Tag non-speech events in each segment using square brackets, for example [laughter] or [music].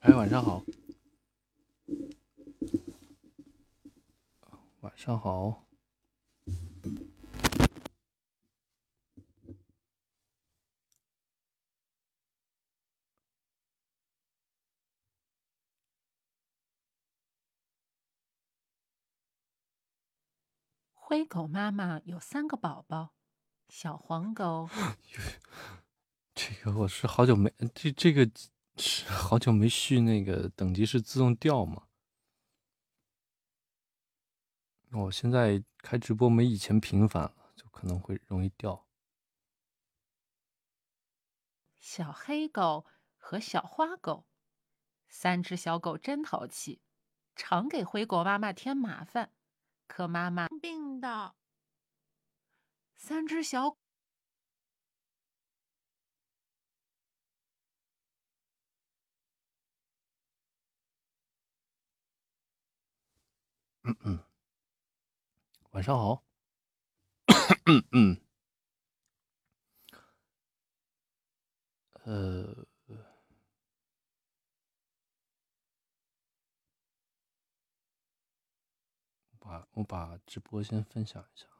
哎，晚上好，晚上好。灰狗妈妈有三个宝宝，小黄狗。[laughs] 这个我是好久没这这个是 [laughs] 好久没续那个等级是自动掉吗？我现在开直播没以前频繁了，就可能会容易掉。小黑狗和小花狗，三只小狗真淘气，常给灰狗妈妈添麻烦。可妈妈病的，三只小，嗯嗯，晚上好，嗯 [coughs] 嗯，呃。我把直播先分享一下。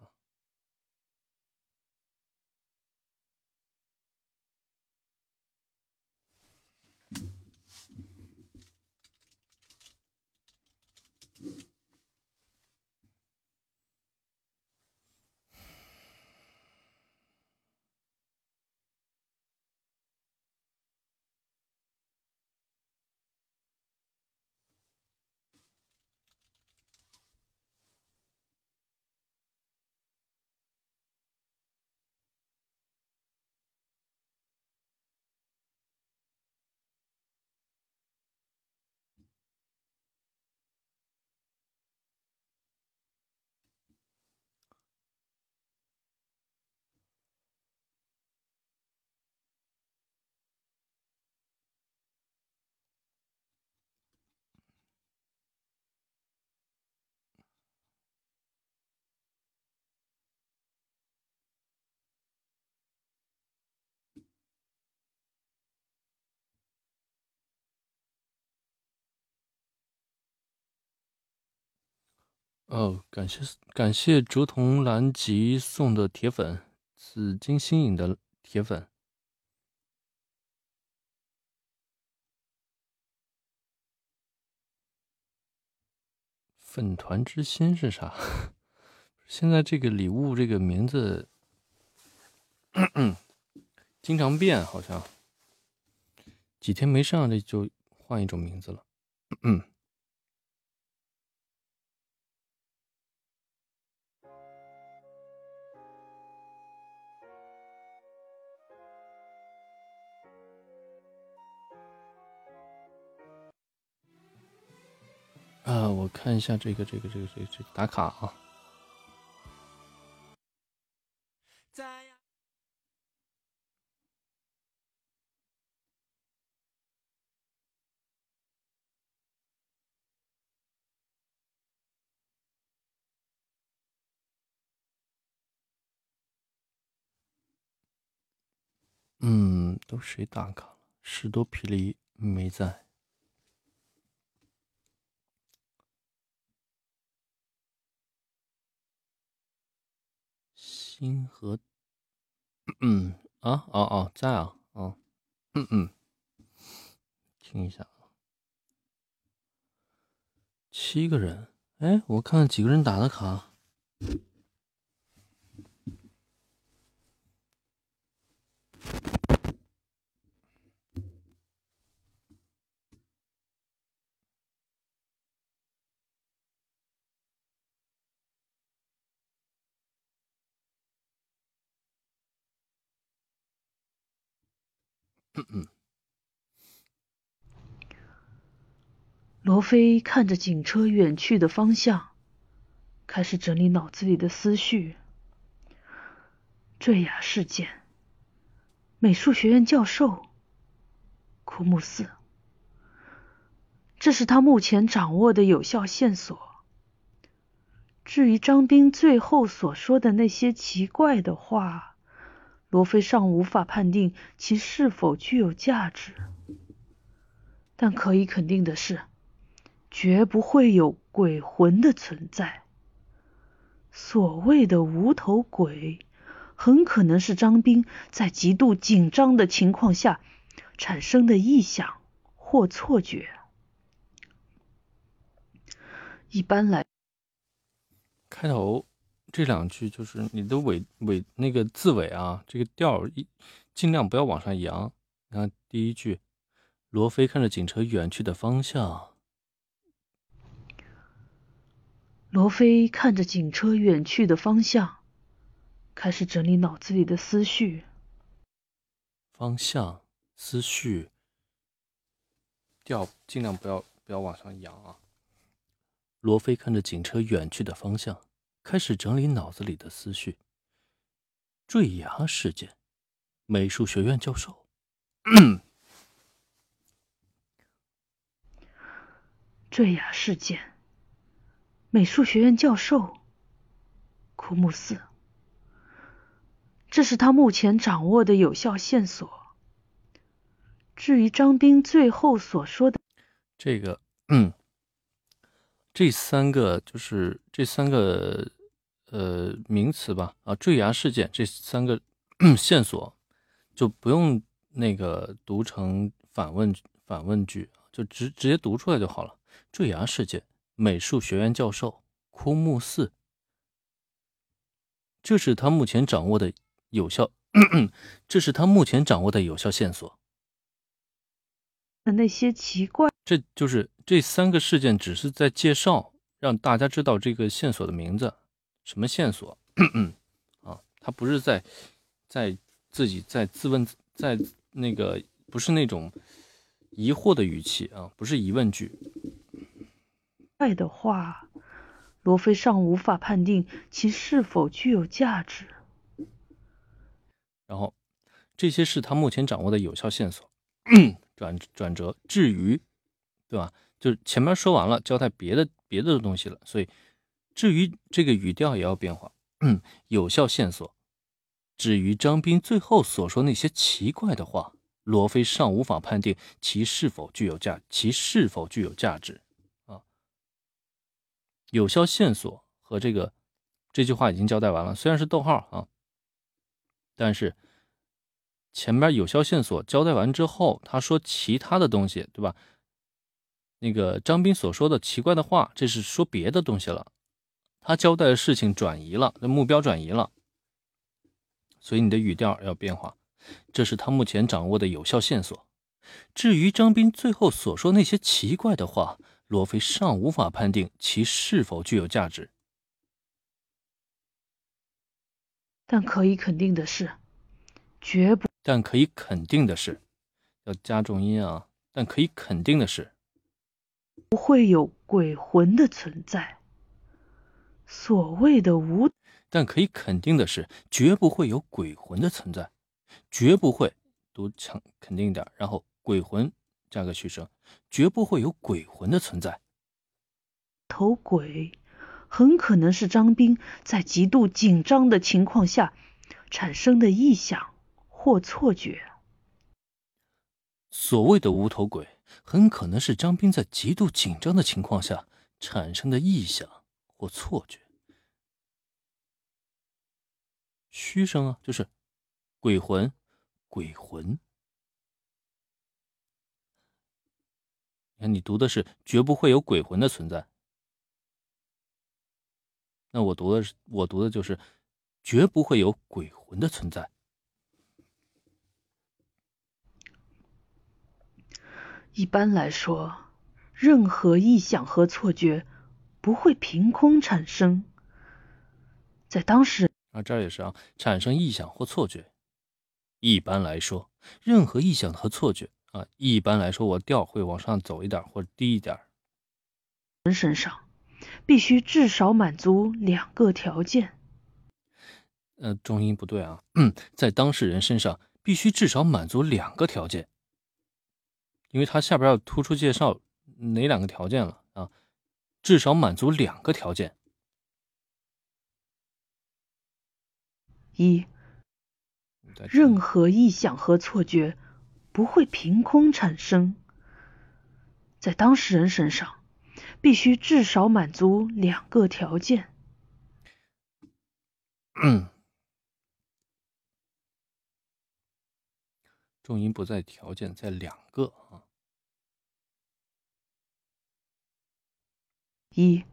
哦，感谢感谢竹筒蓝吉送的铁粉，紫金新颖的铁粉。粉团之心是啥？[laughs] 现在这个礼物这个名字经常变，好像几天没上这就换一种名字了。嗯。看一下这个这个这个这个这个打卡啊。嗯，都谁打卡了？士多啤梨没在。星河，嗯啊哦哦在啊哦嗯嗯，听一下啊，七个人，哎，我看几个人打的卡。罗非看着警车远去的方向，开始整理脑子里的思绪。坠崖事件，美术学院教授，枯木寺，这是他目前掌握的有效线索。至于张斌最后所说的那些奇怪的话，罗非尚无法判定其是否具有价值，但可以肯定的是，绝不会有鬼魂的存在。所谓的无头鬼，很可能是张斌在极度紧张的情况下产生的臆想或错觉。一般来，开头这两句就是你的尾尾那个字尾啊，这个调一尽量不要往上扬。你看第一句。罗非看着警车远去的方向。罗非看着警车远去的方向，开始整理脑子里的思绪。方向、思绪，调尽量不要不要往上扬啊。罗非看着警车远去的方向，开始整理脑子里的思绪。坠崖事件，美术学院教授。坠崖事件，美术学院教授，枯木寺，这是他目前掌握的有效线索。至于张斌最后所说的这个，嗯，这三个就是这三个呃名词吧，啊，坠崖事件这三个 [coughs] 线索就不用那个读成反问反问句，就直直接读出来就好了。坠崖事件，美术学院教授枯木寺，这是他目前掌握的有效，[clears throat] 这是他目前掌握的有效线索。那些奇怪，这就是这三个事件，只是在介绍，让大家知道这个线索的名字，什么线索 [clears throat] 啊？他不是在在自己在自问，在那个不是那种疑惑的语气啊，不是疑问句。爱的话，罗非尚无法判定其是否具有价值。然后，这些是他目前掌握的有效线索。[clears throat] 转转折，至于，对吧？就是前面说完了，交代别的别的东西了。所以，至于这个语调也要变化。有效线索，至于张斌最后所说那些奇怪的话，罗非尚无法判定其是否具有价，其是否具有价值啊。有效线索和这个这句话已经交代完了，虽然是逗号啊，但是前面有效线索交代完之后，他说其他的东西，对吧？那个张斌所说的奇怪的话，这是说别的东西了，他交代的事情转移了，那目标转移了，所以你的语调要变化。这是他目前掌握的有效线索。至于张斌最后所说那些奇怪的话。罗非尚无法判定其是否具有价值，但可以肯定的是，绝不。但可以肯定的是，要加重音啊！但可以肯定的是，不会有鬼魂的存在。所谓的无，但可以肯定的是，绝不会有鬼魂的存在，绝不会读强肯定点，然后鬼魂。加个虚声，绝不会有鬼魂的存在。头鬼很可能是张斌在极度紧张的情况下产生的臆想或错觉。所谓的无头鬼，很可能是张斌在极度紧张的情况下产生的臆想或错觉。虚声啊，就是鬼魂，鬼魂。那你读的是绝不会有鬼魂的存在，那我读的是我读的就是绝不会有鬼魂的存在。一般来说，任何臆想和错觉不会凭空产生，在当时啊，这儿也是啊，产生臆想或错觉。一般来说，任何臆想和错觉。啊，一般来说，我调会往上走一点或低一点。人身上必须至少满足两个条件。呃，重音不对啊，在当事人身上必须至少满足两个条件，因为它下边要突出介绍哪两个条件了啊？至少满足两个条件。一，任何臆想和错觉。不会凭空产生，在当事人身上必须至少满足两个条件。重音不在条件，在两个啊。一，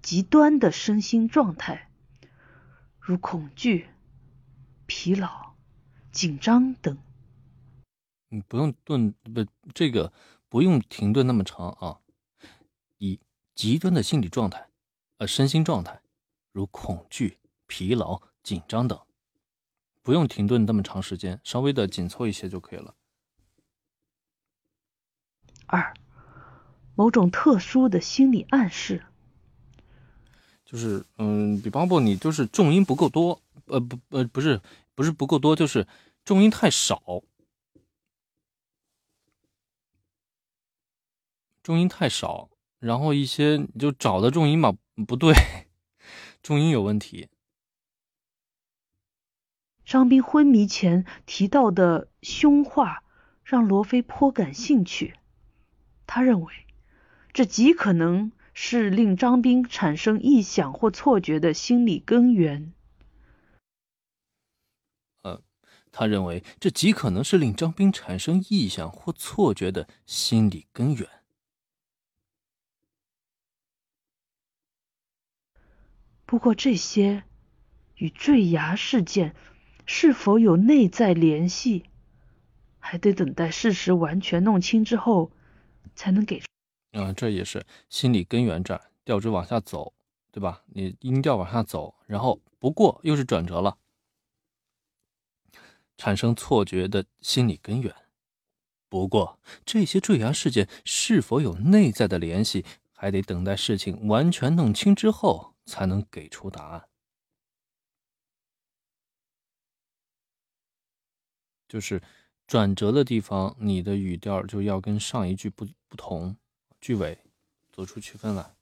极端的身心状态，如恐惧、疲劳、紧张等。你不用顿不这个不用停顿那么长啊。一，极端的心理状态，呃，身心状态，如恐惧、疲劳、紧张等，不用停顿那么长时间，稍微的紧凑一些就可以了。二。某种特殊的心理暗示，就是嗯，比方说你就是重音不够多，呃不呃不是不是不够多，就是重音太少，重音太少，然后一些你就找的重音嘛不对，重音有问题。张斌昏迷前提到的凶话让罗非颇感兴趣，他认为。这极可能是令张斌产生臆想或错觉的心理根源。呃，他认为这极可能是令张斌产生臆想或错觉的心理根源。不过，这些与坠崖事件是否有内在联系，还得等待事实完全弄清之后才能给出。嗯，这也是心理根源这，调值往下走，对吧？你音调往下走，然后不过又是转折了，产生错觉的心理根源。不过这些坠崖事件是否有内在的联系，还得等待事情完全弄清之后才能给出答案。就是转折的地方，你的语调就要跟上一句不不同。句尾做出区分来，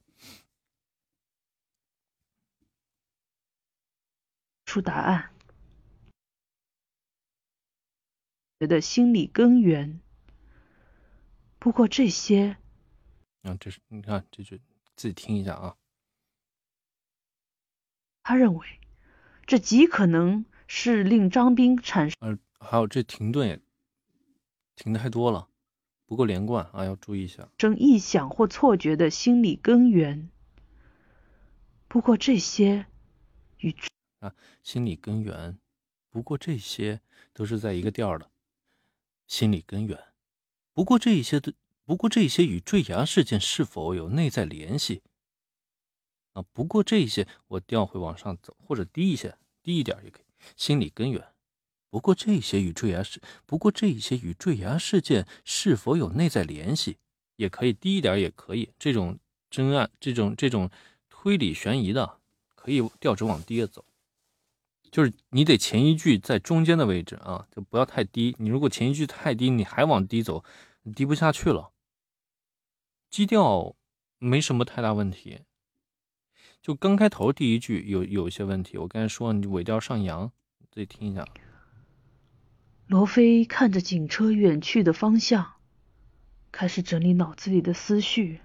出答案。觉得心理根源。不过这些，啊，这是你看这句，自己听一下啊。他认为，这极可能是令张斌产生。呃，还有这停顿也停的太多了。不够连贯啊，要注意一下。生臆想或错觉的心理根源。不过这些与啊心理根源，不过这些都是在一个调的。心理根源，不过这些的，不过这些与坠崖事件是否有内在联系？啊，不过这些我调会往上走，或者低一些，低一点也可以。心理根源。不过这些与坠崖事，不过这些与坠崖事件是否有内在联系，也可以低一点，也可以。这种真案，这种这种推理悬疑的，可以调值往低了走。就是你得前一句在中间的位置啊，就不要太低。你如果前一句太低，你还往低走，低不下去了。基调没什么太大问题，就刚开头第一句有有一些问题。我刚才说你尾调上扬，自己听一下。罗非看着警车远去的方向，开始整理脑子里的思绪。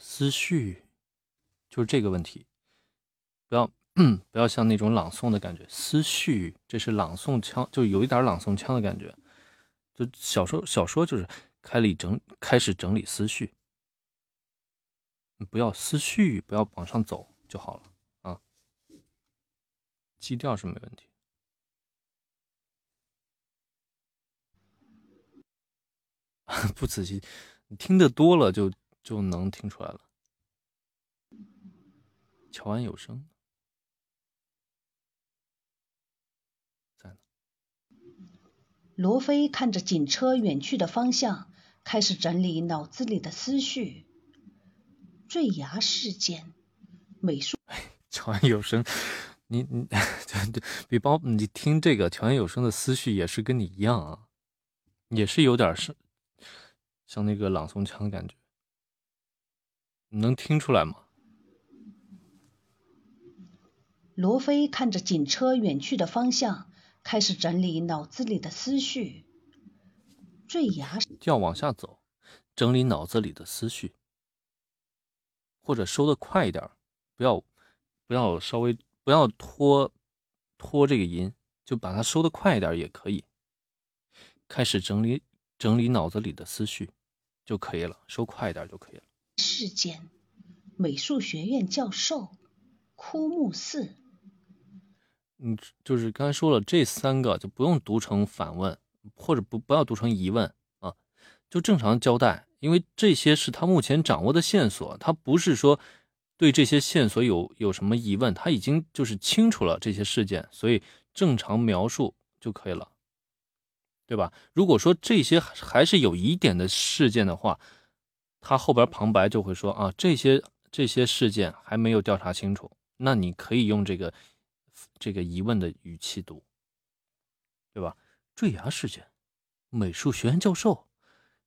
思绪就是这个问题，不要不要像那种朗诵的感觉。思绪这是朗诵腔，就有一点朗诵腔的感觉。就小说小说就是开理整开始整理思绪，不要思绪不要往上走就好了啊。基调是没问题。[laughs] 不仔细，你听的多了就就能听出来了。乔安有声在呢。罗非看着警车远去的方向，开始整理脑子里的思绪。坠崖事件，美术。乔安有声，你你 [laughs] 对对，比包你听这个乔安有声的思绪也是跟你一样啊，也是有点是。像那个朗诵腔的感觉，你能听出来吗？罗非看着警车远去的方向，开始整理脑子里的思绪。坠崖要往下走，整理脑子里的思绪，或者收的快一点，不要不要稍微不要拖拖这个音，就把它收的快一点也可以。开始整理整理脑子里的思绪就可以了，收快一点就可以了。事件，美术学院教授，枯木寺。嗯，就是刚才说了，这三个就不用读成反问，或者不不要读成疑问啊，就正常交代，因为这些是他目前掌握的线索，他不是说对这些线索有有什么疑问，他已经就是清楚了这些事件，所以正常描述就可以了，对吧？如果说这些还是有疑点的事件的话，他后边旁白就会说啊，这些这些事件还没有调查清楚，那你可以用这个。这个疑问的语气读，对吧？坠崖事件，美术学院教授，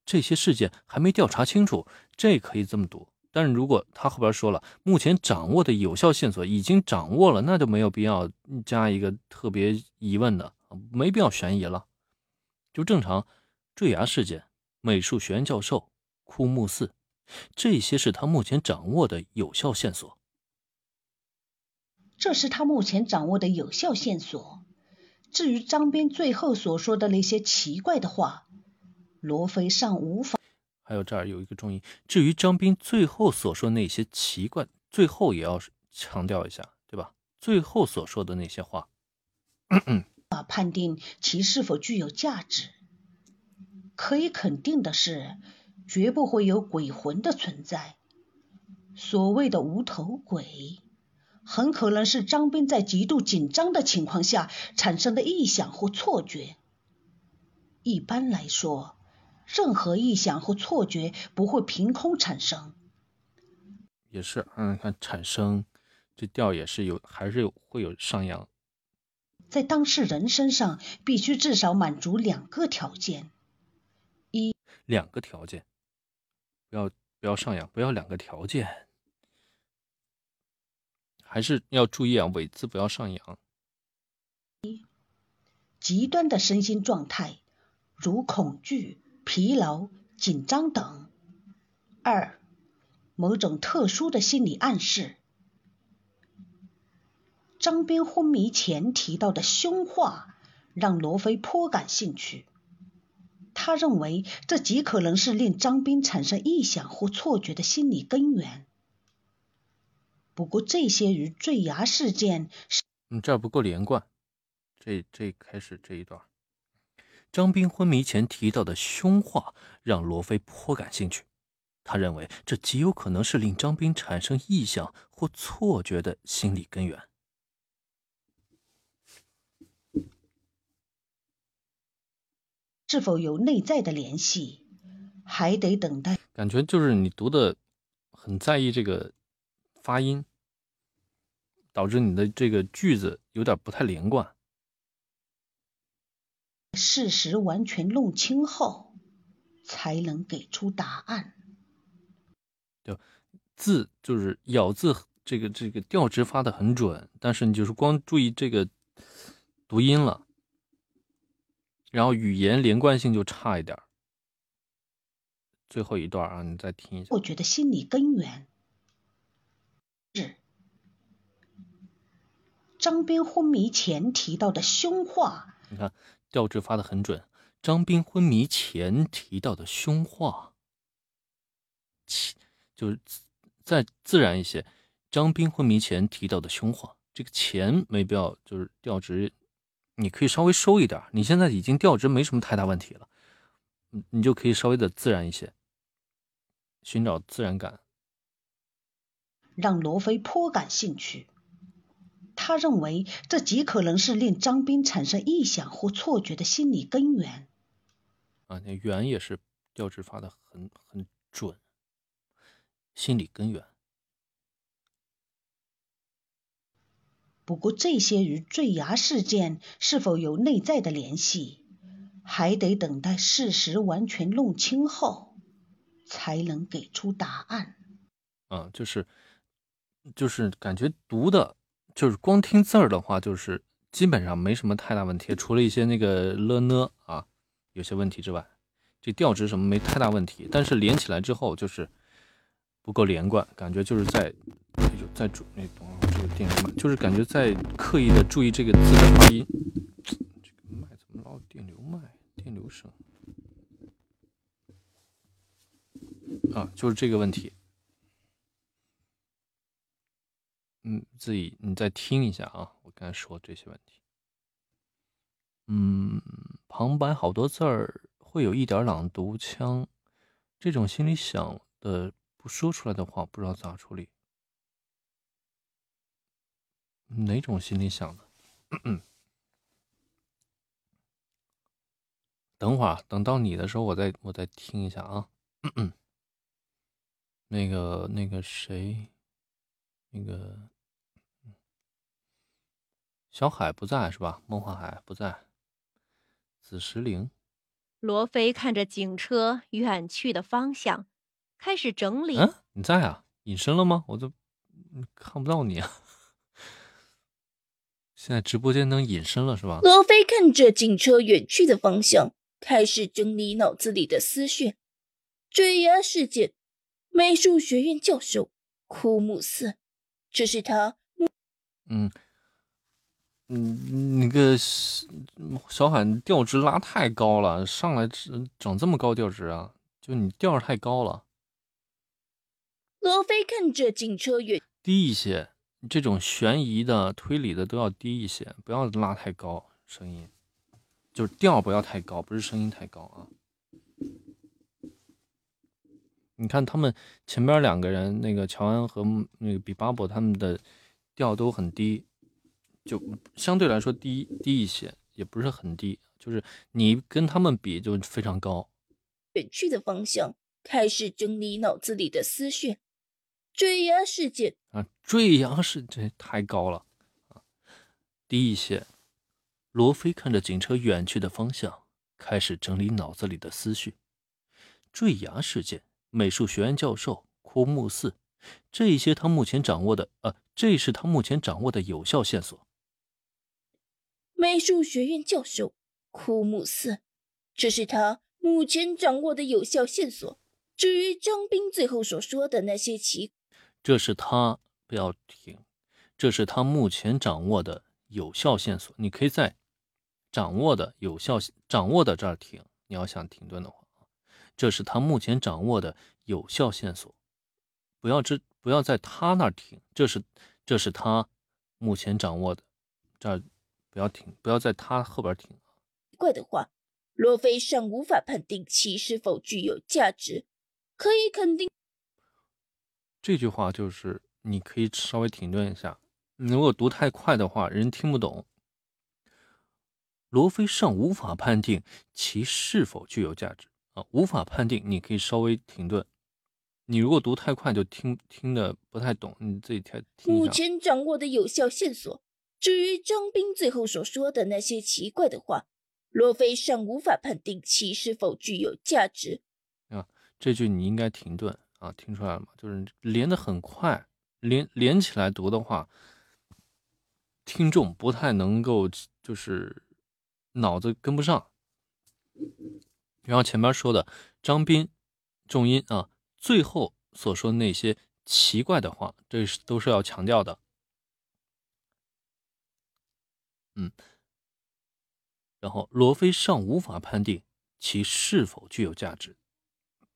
这些事件还没调查清楚，这可以这么读。但是如果他后边说了，目前掌握的有效线索已经掌握了，那就没有必要加一个特别疑问的，没必要悬疑了，就正常。坠崖事件，美术学院教授，枯木寺，这些是他目前掌握的有效线索。这是他目前掌握的有效线索。至于张斌最后所说的那些奇怪的话，罗非尚无法。还有这儿有一个重音。至于张斌最后所说那些奇怪，最后也要强调一下，对吧？最后所说的那些话，[coughs] 啊，判定其是否具有价值。可以肯定的是，绝不会有鬼魂的存在。所谓的无头鬼。很可能是张斌在极度紧张的情况下产生的臆想或错觉。一般来说，任何臆想或错觉不会凭空产生。也是，嗯，看产生，这调也是有，还是会有上扬。在当事人身上，必须至少满足两个条件：一，两个条件，不要不要上扬，不要两个条件。还是要注意啊，尾字不要上扬。一，极端的身心状态，如恐惧、疲劳、紧张等。二，某种特殊的心理暗示。张斌昏迷前提到的凶话，让罗非颇感兴趣。他认为这极可能是令张斌产生臆想或错觉的心理根源。不过这些与坠崖事件，嗯，这不够连贯。这这开始这一段，张斌昏迷前提到的凶话让罗非颇感兴趣。他认为这极有可能是令张斌产生臆想或错觉的心理根源。是否有内在的联系，还得等待。感觉就是你读的很在意这个。发音导致你的这个句子有点不太连贯。事实完全弄清后，才能给出答案。就字就是咬字，这个这个调值发的很准，但是你就是光注意这个读音了，然后语言连贯性就差一点。最后一段啊，你再听一下。我觉得心理根源。是张斌昏迷前提到的凶话。你看调值发的很准。张斌昏迷前提到的凶话，就是再自然一些。张斌昏迷前提到的凶话，这个前没必要，就是调值，你可以稍微收一点。你现在已经调值没什么太大问题了，你就可以稍微的自然一些，寻找自然感。让罗非颇感兴趣。他认为这极可能是令张斌产生臆想或错觉的心理根源。啊，那源也是调职发的很很准。心理根源。不过这些与坠崖事件是否有内在的联系，还得等待事实完全弄清后，才能给出答案。嗯，就是。就是感觉读的，就是光听字儿的话，就是基本上没什么太大问题，除了一些那个了呢啊有些问题之外，这调值什么没太大问题，但是连起来之后就是不够连贯，感觉就是在在注那等会儿这个电流麦，就是感觉在刻意的注意这个字的发音。这个麦怎么老有电流麦、电流声啊？就是这个问题。嗯，自己你再听一下啊，我刚才说这些问题。嗯，旁白好多字儿会有一点朗读腔，这种心里想的说出来的话，不知道咋处理。哪种心里想的？等会儿，等到你的时候，我再我再听一下啊。那个那个谁，那个小海不在是吧？梦幻海不在。紫石灵，罗非看着警车远去的方向，开始整理。嗯，你在啊？隐身了吗？我都看不到你啊！现在直播间能隐身了是吧？罗非看着警车远去的方向，开始整理脑子里的思绪。坠崖事件，美术学院教授枯木寺，这是他。嗯。嗯，那个小海调值拉太高了，上来整这么高调值啊？就你调太高了。罗非看着警车远，低一些，这种悬疑的、推理的都要低一些，不要拉太高声音，就是调不要太高，不是声音太高啊。你看他们前边两个人，那个乔安和那个比巴博他们的调都很低。就相对来说低低一些，也不是很低，就是你跟他们比就非常高。远去的方向，开始整理脑子里的思绪。坠崖事件啊，坠崖事件太高了啊，低一些。罗非看着警车远去的方向，开始整理脑子里的思绪。坠崖事件，美术学院教授枯木寺，这些他目前掌握的，呃，这是他目前掌握的有效线索。美术学院教授枯木寺，这是他目前掌握的有效线索。至于张斌最后所说的那些奇，这是他不要停，这是他目前掌握的有效线索。你可以在掌握的有效掌握的这儿停。你要想停顿的话这是他目前掌握的有效线索。不要这不要在他那儿停，这是这是他目前掌握的这儿。不要停，不要在他后边停。怪的话，罗非尚无法判定其是否具有价值。可以肯定，这句话就是你可以稍微停顿一下。你如果读太快的话，人听不懂。罗非尚无法判定其是否具有价值啊，无法判定。你可以稍微停顿。你如果读太快，就听听的不太懂，你自己听。目前掌握的有效线索。至于张斌最后所说的那些奇怪的话，罗非尚无法判定其是否具有价值。啊，这句你应该停顿啊，听出来了吗？就是连的很快，连连起来读的话，听众不太能够，就是脑子跟不上。然后前面说的张斌重音啊，最后所说那些奇怪的话，这是都是要强调的。嗯，然后罗非尚无法判定其是否具有价值。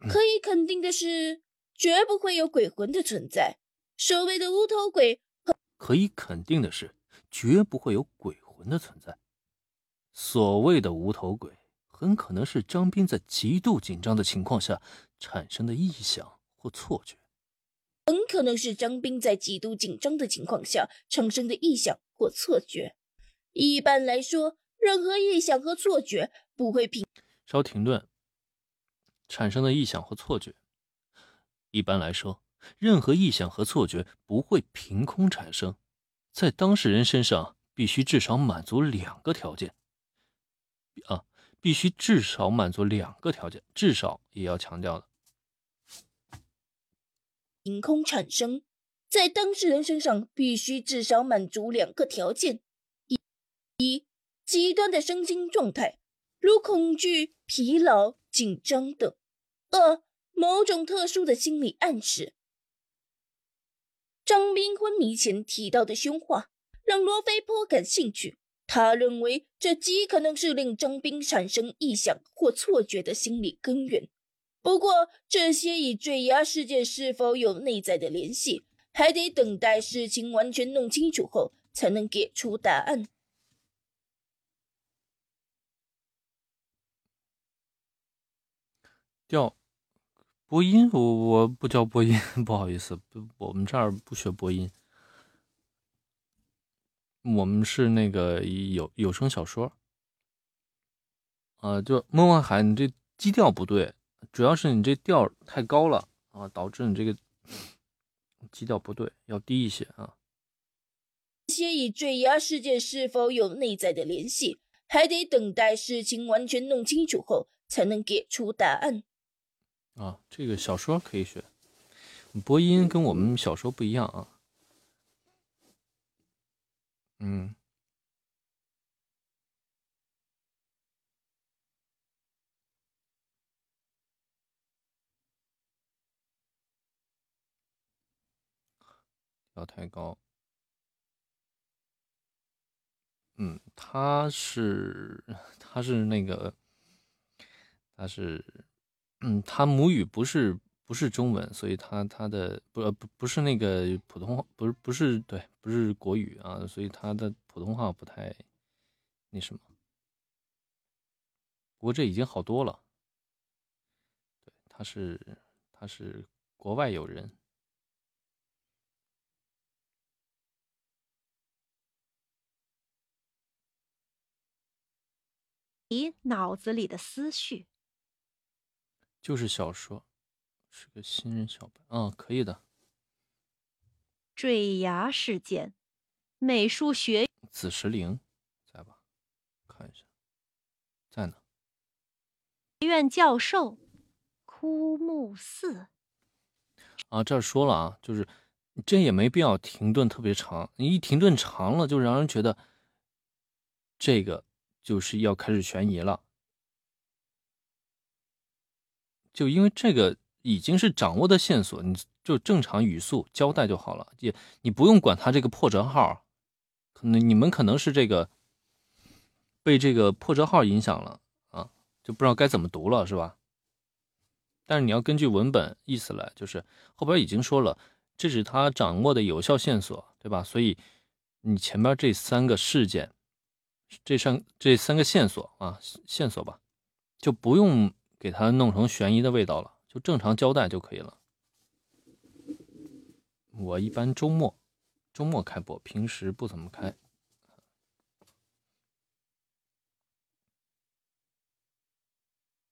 可以肯定的是，绝不会有鬼魂的存在。所谓的无头鬼，可以肯定的是，绝不会有鬼魂的存在。所谓的无头鬼，很可能是张斌在极度紧张的情况下产生的臆想或错觉。很可能是张斌在极度紧张的情况下产生的臆想或错觉。一般来说，任何臆想和错觉不会凭稍停顿产生的臆想和错觉。一般来说，任何臆想和错觉不会凭空产生，在当事人身上必须至少满足两个条件。啊，必须至少满足两个条件，至少也要强调的。凭空产生，在当事人身上必须至少满足两个条件。一极端的身心状态，如恐惧、疲劳、紧。张等；二，某种特殊的心理暗示。张斌昏迷前提到的凶话，让罗非颇感兴趣。他认为这极可能是令张斌产生臆想或错觉的心理根源。不过，这些与坠崖事件是否有内在的联系，还得等待事情完全弄清楚后才能给出答案。调播音，我我不教播音，[laughs] 不好意思，不，我们这儿不学播音。我们是那个有有声小说，啊，就孟万海，你这基调不对，主要是你这调太高了啊，导致你这个基调不对，要低一些啊。这些与坠崖事件是否有内在的联系，还得等待事情完全弄清楚后才能给出答案。啊，这个小说可以学，播音跟我们小说不一样啊。嗯，调太高。嗯，他是他是那个，他是嗯，他母语不是。不是中文，所以他他的不不不是那个普通话，不是不是对，不是国语啊，所以他的普通话不太那什么。不过这已经好多了。对，他是他是国外友人。你脑子里的思绪，就是小说。是个新人小白，嗯，可以的。坠崖事件，美术学紫石灵在吧？看一下，在呢。院教授，枯木寺。啊，这儿说了啊，就是这也没必要停顿特别长，你一停顿长了，就让人觉得这个就是要开始悬疑了。就因为这个。已经是掌握的线索，你就正常语速交代就好了，也你不用管他这个破折号，可能你们可能是这个被这个破折号影响了啊，就不知道该怎么读了，是吧？但是你要根据文本意思来，就是后边已经说了，这是他掌握的有效线索，对吧？所以你前边这三个事件，这三这三个线索啊，线索吧，就不用给他弄成悬疑的味道了。就正常交代就可以了。我一般周末周末开播，平时不怎么开。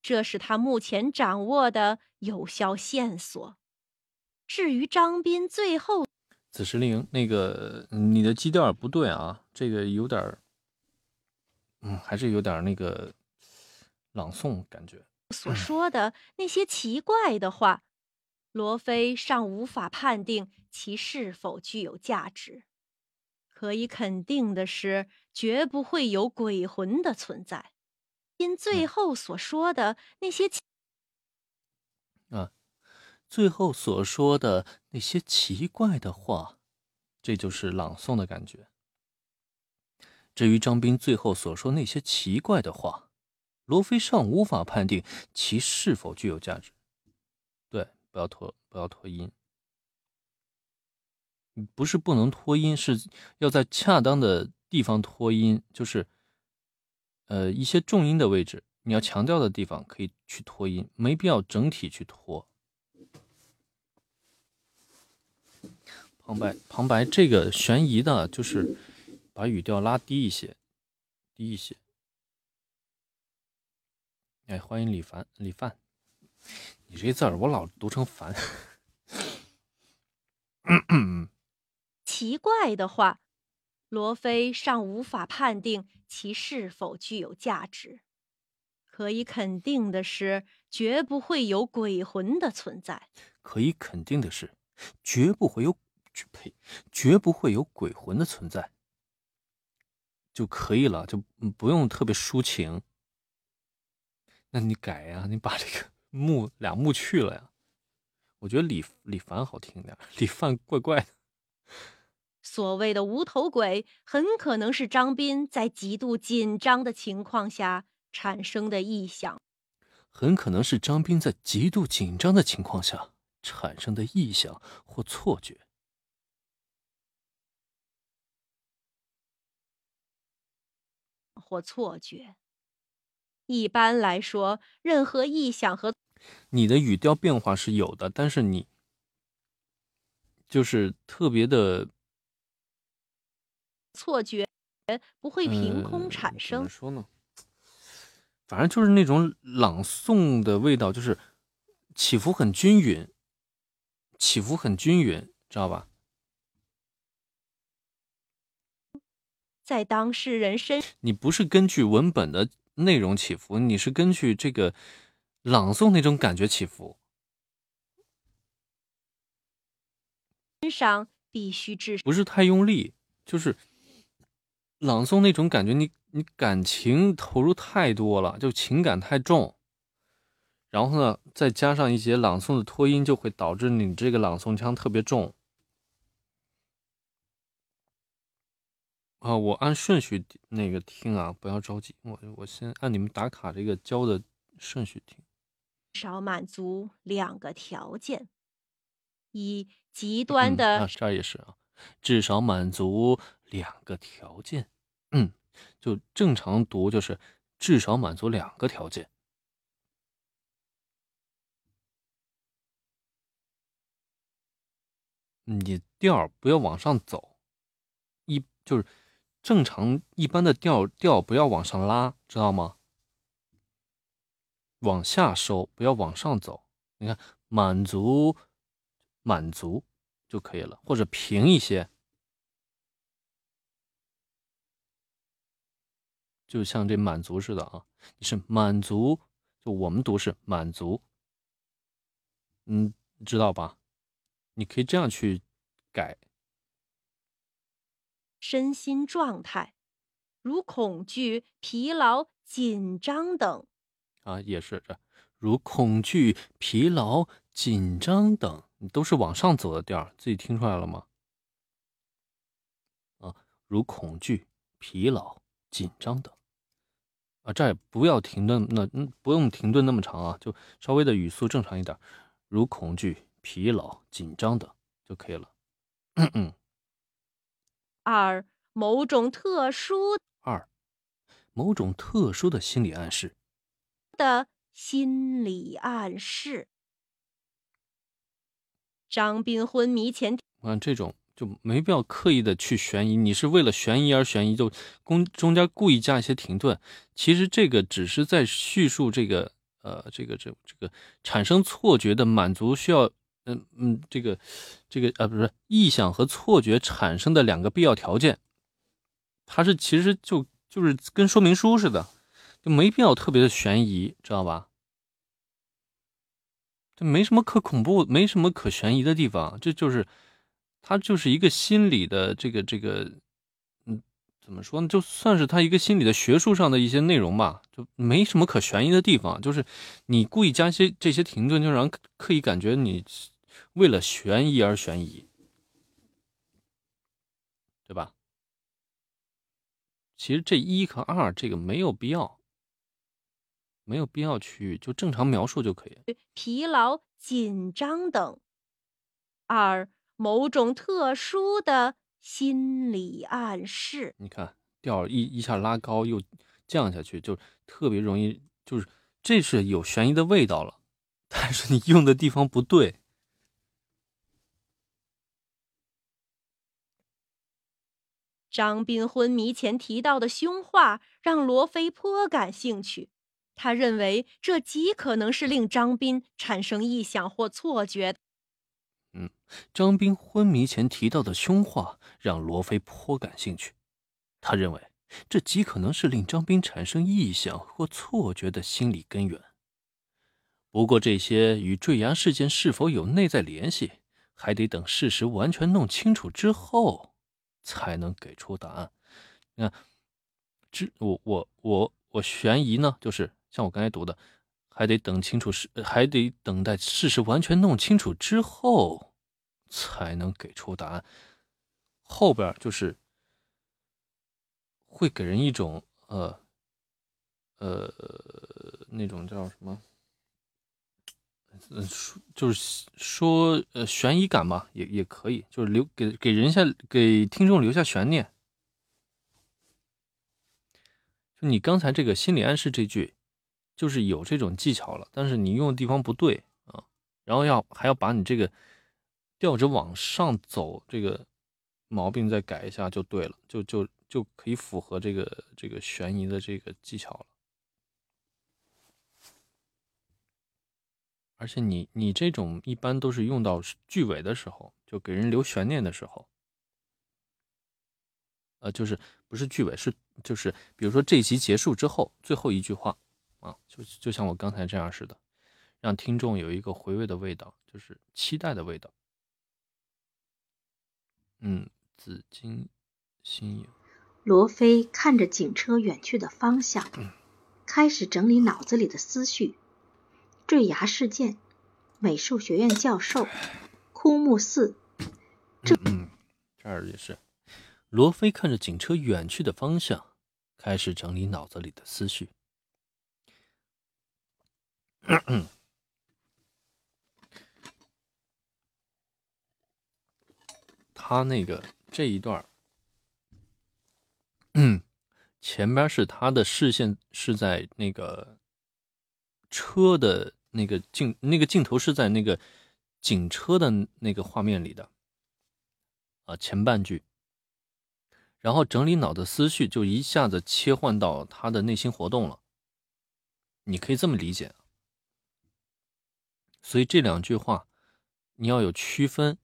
这是他目前掌握的有效线索。至于张斌最后，紫石灵那个，你的基调不对啊，这个有点嗯，还是有点那个朗诵感觉。所说的那些奇怪的话，罗非尚无法判定其是否具有价值。可以肯定的是，绝不会有鬼魂的存在。因最后所说的那些啊，最后所说的那些奇怪的话，这就是朗诵的感觉。至于张斌最后所说那些奇怪的话。罗非尚无法判定其是否具有价值。对，不要拖，不要拖音。不是不能拖音，是要在恰当的地方拖音，就是，呃，一些重音的位置，你要强调的地方可以去拖音，没必要整体去拖。旁白，旁白，这个悬疑的，就是把语调拉低一些，低一些。哎，欢迎李凡，李范，你这字儿我老读成凡。奇怪的话，罗非尚无法判定其是否具有价值。可以肯定的是，绝不会有鬼魂的存在。可以肯定的是，绝不会有，呸，绝不会有鬼魂的存在，就可以了，就不用特别抒情。那你改呀，你把这个木俩木去了呀。我觉得李李凡好听点，李范怪怪的。所谓的无头鬼，很可能是张斌在极度紧张的情况下产生的臆想。很可能是张斌在极度紧张的情况下产生的臆想或错觉。或错觉。一般来说，任何臆想和你的语调变化是有的，但是你就是特别的错觉不会凭空产生。怎么说呢？反正就是那种朗诵的味道，就是起伏很均匀，起伏很均匀，知道吧？在当事人身，你不是根据文本的内容起伏，你是根据这个朗诵那种感觉起伏。欣赏必须至不是太用力，就是朗诵那种感觉，你。你感情投入太多了，就情感太重，然后呢，再加上一些朗诵的拖音，就会导致你这个朗诵腔特别重。啊，我按顺序那个听啊，不要着急，我我先按你们打卡这个教的顺序听。少满足两个条件：一极端的，这儿也是啊，至少满足两个条件。嗯。就正常读，就是至少满足两个条件。你调不要往上走，一就是正常一般的调调不要往上拉，知道吗？往下收，不要往上走。你看，满足满足就可以了，或者平一些。就像这满足似的啊，你是满足，就我们读是满足，嗯，知道吧？你可以这样去改。身心状态，如恐惧、疲劳、紧张等。啊，也是这，如恐惧、疲劳、紧张等，你都是往上走的调自己听出来了吗？啊，如恐惧、疲劳、紧张等。啊，这也不要停顿，那，不用停顿那么长啊，就稍微的语速正常一点，如恐惧、疲劳、紧张等就可以了。嗯 [clears throat] 嗯。二，某种特殊。二，某种特殊的心理暗示。的心理暗示。张斌昏迷前。啊，这种。就没必要刻意的去悬疑，你是为了悬疑而悬疑，就中中间故意加一些停顿。其实这个只是在叙述这个呃这个这这个产生错觉的满足需要嗯嗯这个这个啊不是臆想和错觉产生的两个必要条件。它是其实就就是跟说明书似的，就没必要特别的悬疑，知道吧？这没什么可恐怖，没什么可悬疑的地方，这就是。它就是一个心理的这个这个，怎么说呢？就算是他一个心理的学术上的一些内容吧，就没什么可悬疑的地方。就是你故意加些这些停顿，就让人刻意感觉你为了悬疑而悬疑，对吧？其实这一和二这个没有必要，没有必要去就正常描述就可以。疲劳、紧张等。二。某种特殊的心理暗示。你看调一一下拉高又降下去，就特别容易，就是这是有悬疑的味道了，但是你用的地方不对。张斌昏迷前提到的凶话让罗非颇感兴趣，他认为这极可能是令张斌产生臆想或错觉。嗯，张斌昏迷前提到的凶话让罗非颇感兴趣。他认为这极可能是令张斌产生臆想或错觉的心理根源。不过，这些与坠崖事件是否有内在联系，还得等事实完全弄清楚之后才能给出答案。你看，这我我我我悬疑呢，就是像我刚才读的，还得等清楚事，还得等待事实完全弄清楚之后，才能给出答案。后边就是会给人一种呃呃那种叫什么，嗯说就是说呃悬疑感吧，也也可以，就是留给给人下给听众留下悬念。就你刚才这个心理暗示这句。就是有这种技巧了，但是你用的地方不对啊，然后要还要把你这个吊着往上走这个毛病再改一下就对了，就就就可以符合这个这个悬疑的这个技巧了。而且你你这种一般都是用到句尾的时候，就给人留悬念的时候，呃，就是不是句尾，是就是比如说这一集结束之后最后一句话。啊，就就像我刚才这样似的，让听众有一个回味的味道，就是期待的味道。嗯，紫金新影。罗非看着警车远去的方向，开始整理脑子里的思绪。坠崖事件，美术学院教授，枯木寺。这嗯，这儿也是。罗非看着警车远去的方向，开始整理脑子里的思绪。[clears throat] 他那个这一段嗯，前边是他的视线是在那个车的那个镜，那个镜头是在那个警车的那个画面里的啊，前半句，然后整理脑的思绪就一下子切换到他的内心活动了，你可以这么理解。所以这两句话，你要有区分，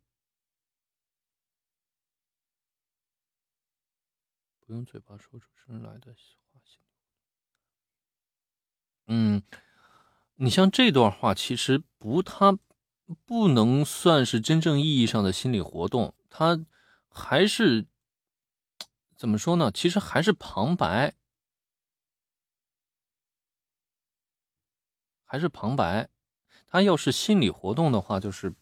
不用嘴巴说出声来的话。嗯，你像这段话，其实不，它不能算是真正意义上的心理活动，它还是怎么说呢？其实还是旁白，还是旁白。他要是心理活动的话，就是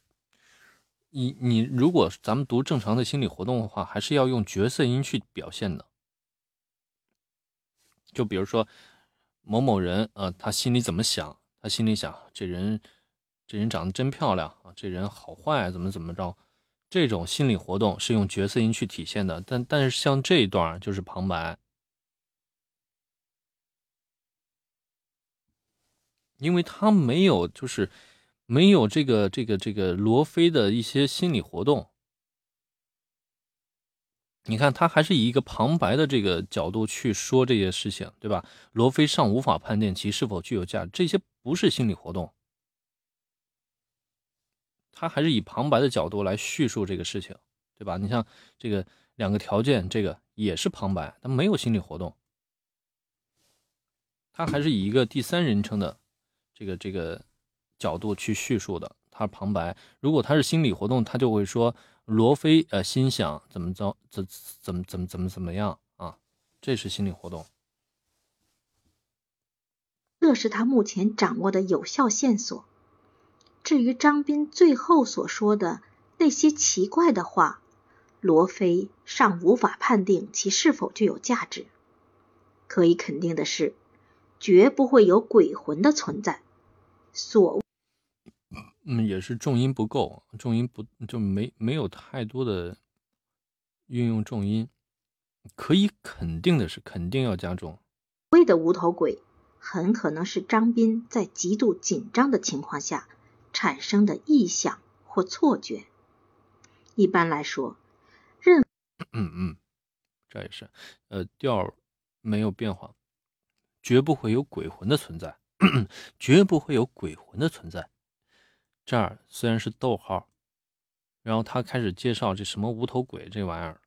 你你如果咱们读正常的心理活动的话，还是要用角色音去表现的。就比如说某某人啊，他心里怎么想？他心里想这人这人长得真漂亮啊，这人好坏怎么怎么着？这种心理活动是用角色音去体现的。但但是像这一段就是旁白。因为他没有，就是没有这个这个这个罗非的一些心理活动。你看，他还是以一个旁白的这个角度去说这些事情，对吧？罗非尚无法判定其是否具有价值，这些不是心理活动。他还是以旁白的角度来叙述这个事情，对吧？你像这个两个条件，这个也是旁白，他没有心理活动。他还是以一个第三人称的。这个这个角度去叙述的，他旁白。如果他是心理活动，他就会说罗非呃心想怎么着怎怎么怎么怎么怎么样啊，这是心理活动。这是他目前掌握的有效线索。至于张斌最后所说的那些奇怪的话，罗非尚无法判定其是否具有价值。可以肯定的是。绝不会有鬼魂的存在。所，嗯，也是重音不够，重音不就没没有太多的运用重音。可以肯定的是，肯定要加重。谓的无头鬼，很可能是张斌在极度紧张的情况下产生的臆想或错觉。一般来说，任，嗯嗯，这也是，呃，调没有变化。绝不会有鬼魂的存在，绝不会有鬼魂的存在。这儿虽然是逗号，然后他开始介绍这什么无头鬼这玩意儿，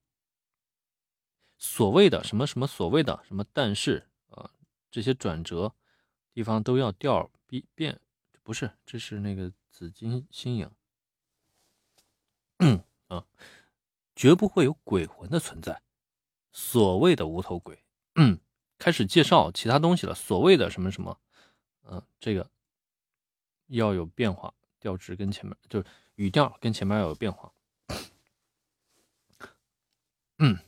所谓的什么什么所谓的什么，但是啊，这些转折地方都要调变变，不是，这是那个紫金新影，嗯啊，绝不会有鬼魂的存在，所谓的无头鬼。嗯开始介绍其他东西了，所谓的什么什么，嗯，这个要有变化，调值跟前面就是语调跟前面要有变化。嗯，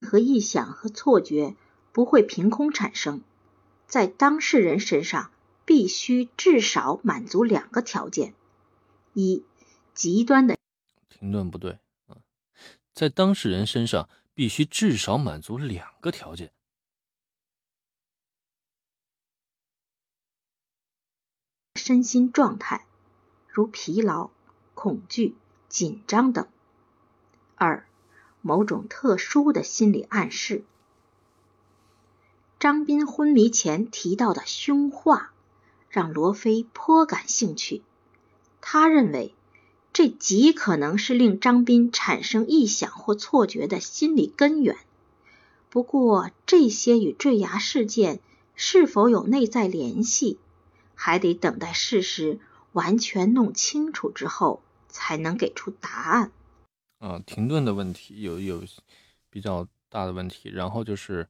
和臆想和错觉不会凭空产生，在当事人身上必须至少满足两个条件：一，极端的停顿不对啊，在当事人身上必须至少满足两个条件。身心状态，如疲劳、恐惧、紧张等；二，某种特殊的心理暗示。张斌昏迷前提到的凶话，让罗非颇感兴趣。他认为，这极可能是令张斌产生臆想或错觉的心理根源。不过，这些与坠崖事件是否有内在联系？还得等待事实完全弄清楚之后，才能给出答案。啊，停顿的问题有有比较大的问题，然后就是，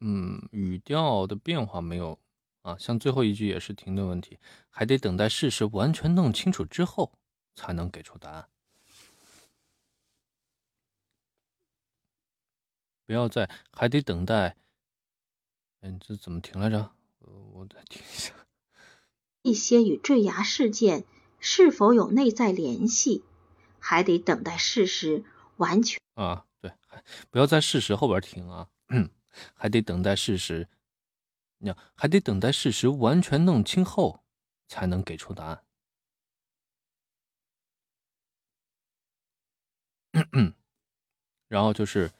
嗯，语调的变化没有啊，像最后一句也是停顿问题，还得等待事实完全弄清楚之后，才能给出答案。不要再还得等待，嗯，这怎么停来着？我再听一下。一些与坠崖事件是否有内在联系，还得等待事实完全啊，对，不要在事实后边停啊，还得等待事实，你还得等待事实完全弄清后才能给出答案。然后就是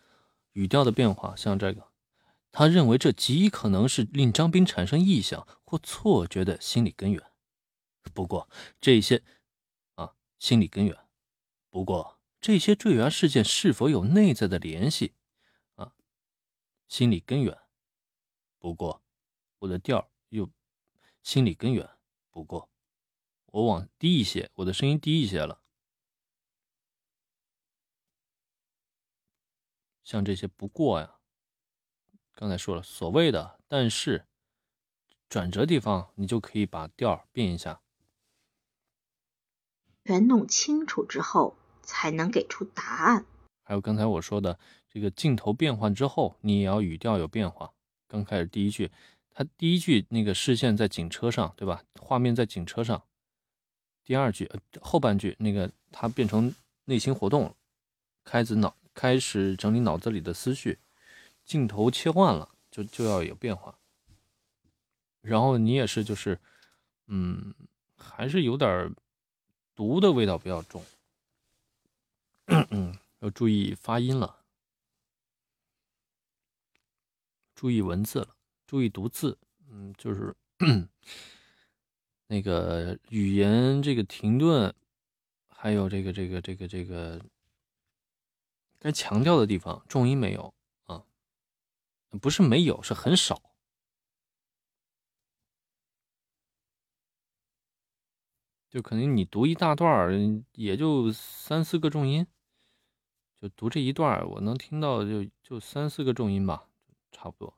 语调的变化，像这个。他认为这极可能是令张斌产生臆想或错觉的心理根源。不过这些，啊，心理根源。不过这些坠崖事件是否有内在的联系？啊，心理根源。不过我的调又心理根源。不过我往低一些，我的声音低一些了。像这些不过呀。刚才说了，所谓的但是转折地方，你就可以把调变一下。全弄清楚之后，才能给出答案。还有刚才我说的这个镜头变换之后，你也要语调有变化。刚开始第一句，他第一句那个视线在警车上，对吧？画面在警车上。第二句后半句那个他变成内心活动了，开始脑开始整理脑子里的思绪。镜头切换了，就就要有变化。然后你也是，就是，嗯，还是有点毒的味道比较重。嗯，[clears throat] 要注意发音了，注意文字了，注意读字。嗯，就是 [clears throat] 那个语言这个停顿，还有这个这个这个这个强调的地方，重音没有啊。不是没有，是很少。就可能你读一大段儿也就三四个重音，就读这一段我能听到就就三四个重音吧，差不多。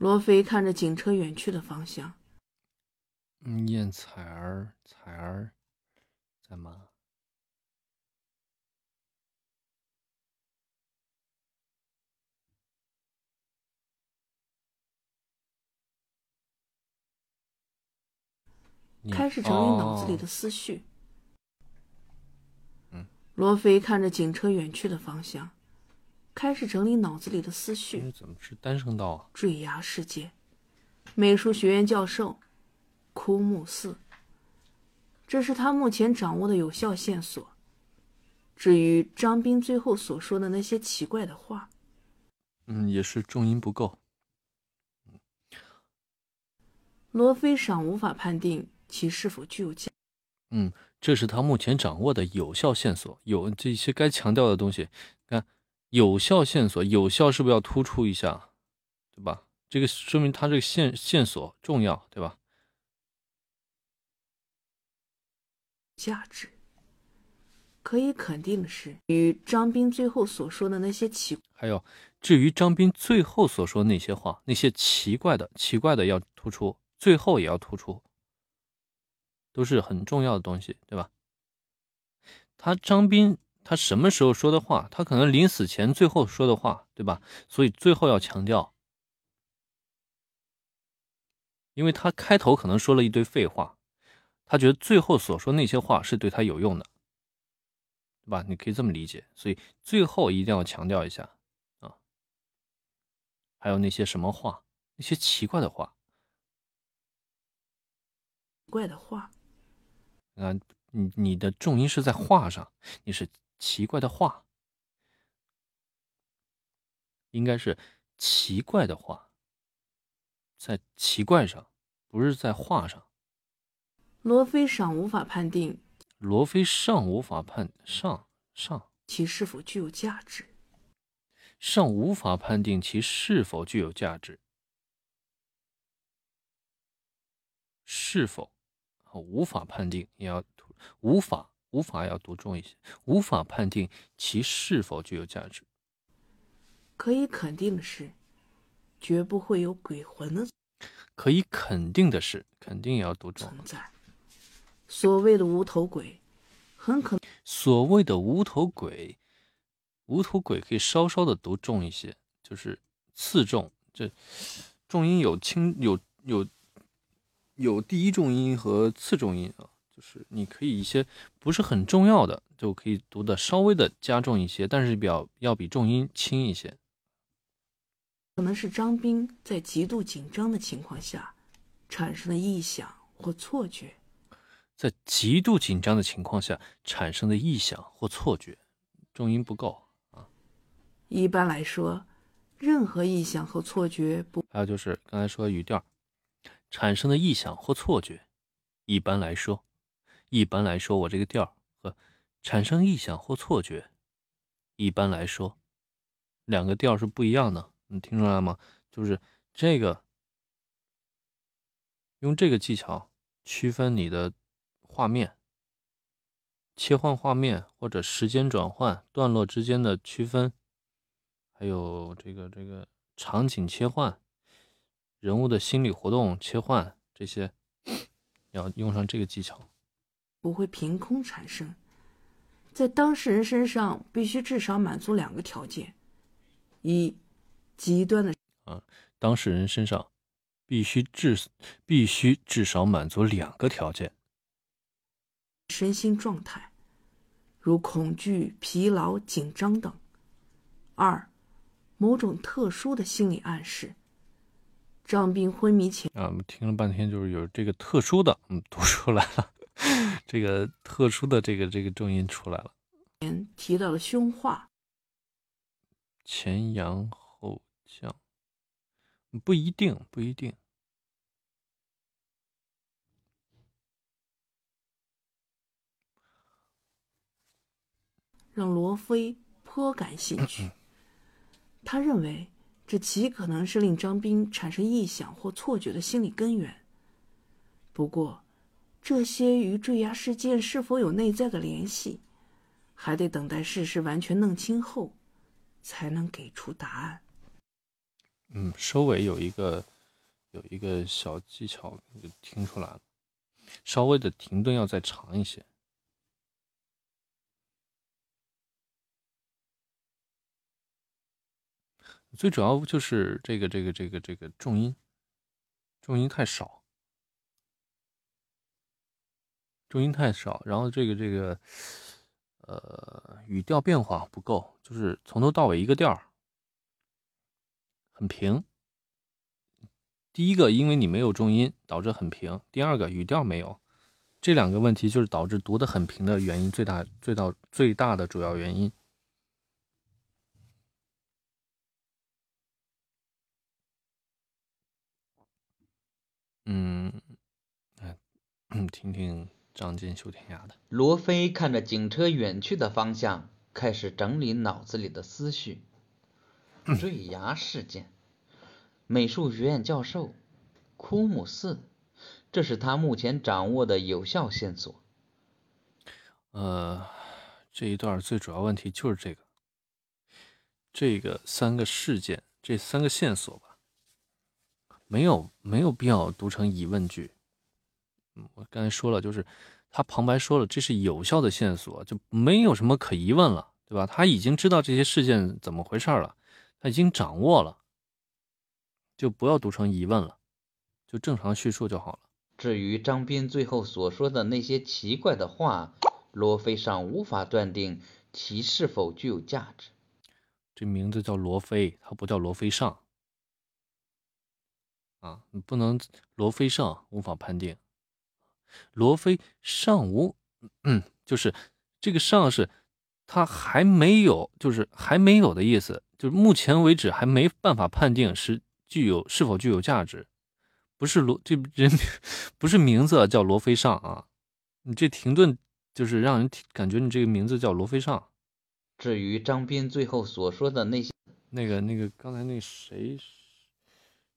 罗非看着警车远去的方向。念彩儿，彩儿在吗？开始整理脑子里的思绪。嗯。罗非看着警车远去的方向，开始整理脑子里的思绪。怎么是单声道啊？坠崖事件，美术学院教授。枯木寺，这是他目前掌握的有效线索。至于张斌最后所说的那些奇怪的话，嗯，也是重音不够。罗非赏无法判定其是否具有价。嗯，这是他目前掌握的有效线索。有这些该强调的东西，看有效线索，有效是不是要突出一下，对吧？这个说明他这个线线索重要，对吧？价值。可以肯定的是，与张斌最后所说的那些奇，还有至于张斌最后所说那些话，那些奇怪的、奇怪的要突出，最后也要突出，都是很重要的东西，对吧？他张斌他什么时候说的话，他可能临死前最后说的话，对吧？所以最后要强调，因为他开头可能说了一堆废话，他觉得最后所说那些话是对他有用的。对吧？你可以这么理解，所以最后一定要强调一下啊。还有那些什么话，那些奇怪的话，怪的话。啊，你你的重音是在话上，你是奇怪的话，应该是奇怪的话，在奇怪上，不是在话上。罗非尚无法判定。罗非尚无法判上上其是否具有价值，尚无法判定其是否具有价值，是否无法判定也要无法无法要读重一些，无法判定其是否具有价值。可以肯定的是，绝不会有鬼魂的。可以肯定的是，肯定也要读重存在。所谓的无头鬼，很可能。所谓的无头鬼，无头鬼可以稍稍的读重一些，就是次重。这重音有轻有有有第一重音和次重音啊，就是你可以一些不是很重要的，就可以读的稍微的加重一些，但是比较要比重音轻一些。可能是张斌在极度紧张的情况下产生的臆想或错觉。在极度紧张的情况下产生的臆想或错觉，重音不够啊。一般来说，任何臆想和错觉不……还有就是刚才说语调产生的臆想或错觉，一般来说，一般来说，我这个调和产生臆想或错觉，一般来说，两个调是不一样的。你听出来吗？就是这个，用这个技巧区分你的。画面切换画面或者时间转换段落之间的区分，还有这个这个场景切换、人物的心理活动切换这些，要用上这个技巧，不会凭空产生。在当事人身上必须至少满足两个条件：一，极端的啊，当事人身上必须至必须至少满足两个条件。身心状态，如恐惧、疲劳、紧张等；二，某种特殊的心理暗示。张斌昏迷前啊，我们听了半天，就是有这个特殊的，嗯，读出来了，这个特殊的这个这个重音出来了。前提到了凶化，前扬后降，不一定，不一定。让罗非颇感兴趣。[clears throat] 他认为这极可能是令张斌产生臆想或错觉的心理根源。不过，这些与坠崖事件是否有内在的联系，还得等待事实完全弄清后，才能给出答案。嗯，收尾有一个有一个小技巧，就听出来了，稍微的停顿要再长一些。最主要就是这个这个这个这个重音，重音太少，重音太少，然后这个这个呃语调变化不够，就是从头到尾一个调很平。第一个，因为你没有重音，导致很平；第二个，语调没有，这两个问题就是导致读的很平的原因，最大最大最大的主要原因。嗯，嗯，[clears throat] 听听仗剑修天涯的。罗非看着警车远去的方向，开始整理脑子里的思绪。坠崖事件，美术学院教授，枯木寺，这是他目前掌握的有效线索。呃，这一段最主要问题就是这个，这个三个事件，这三个线索吧，没有没有必要读成疑问句。嗯，我刚才说了，就是他旁白说了，这是有效的线索，就没有什么可疑问了，对吧？他已经知道这些事件怎么回事了，他已经掌握了，就不要读成疑问了，就正常叙述就好了。至于张斌最后所说的那些奇怪的话，罗非尚无法断定其是否具有价值。这名字叫罗非，他不叫罗非尚啊，你不能罗非尚无法判定。罗非尚无，嗯，就是这个尚是，他还没有，就是还没有的意思，就是目前为止还没办法判定是具有是否具有价值，不是罗这人不是名字叫罗非尚啊，你这停顿就是让人感觉你这个名字叫罗非尚。至于张斌最后所说的那些，那个那个刚才那谁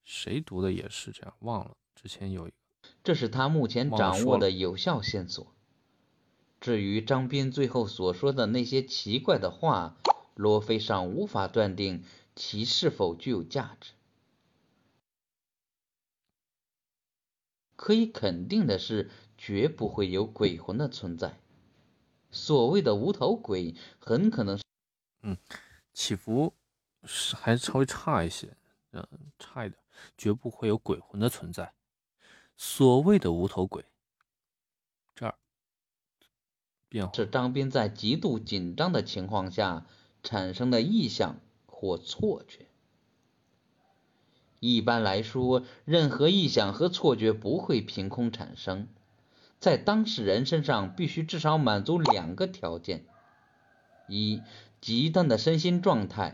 谁读的也是这样，忘了之前有一个。这是他目前掌握的有效线索。至于张斌最后所说的那些奇怪的话，罗非尚无法断定其是否具有价值。可以肯定的是，绝不会有鬼魂的存在。所谓的无头鬼，很可能是……嗯，起伏是还稍微差一些，嗯，差一点，绝不会有鬼魂的存在。所谓的无头鬼，这儿变化是张斌在极度紧张的情况下产生的意象或错觉。一般来说，任何意象和错觉不会凭空产生，在当事人身上必须至少满足两个条件：一、极端的身心状态。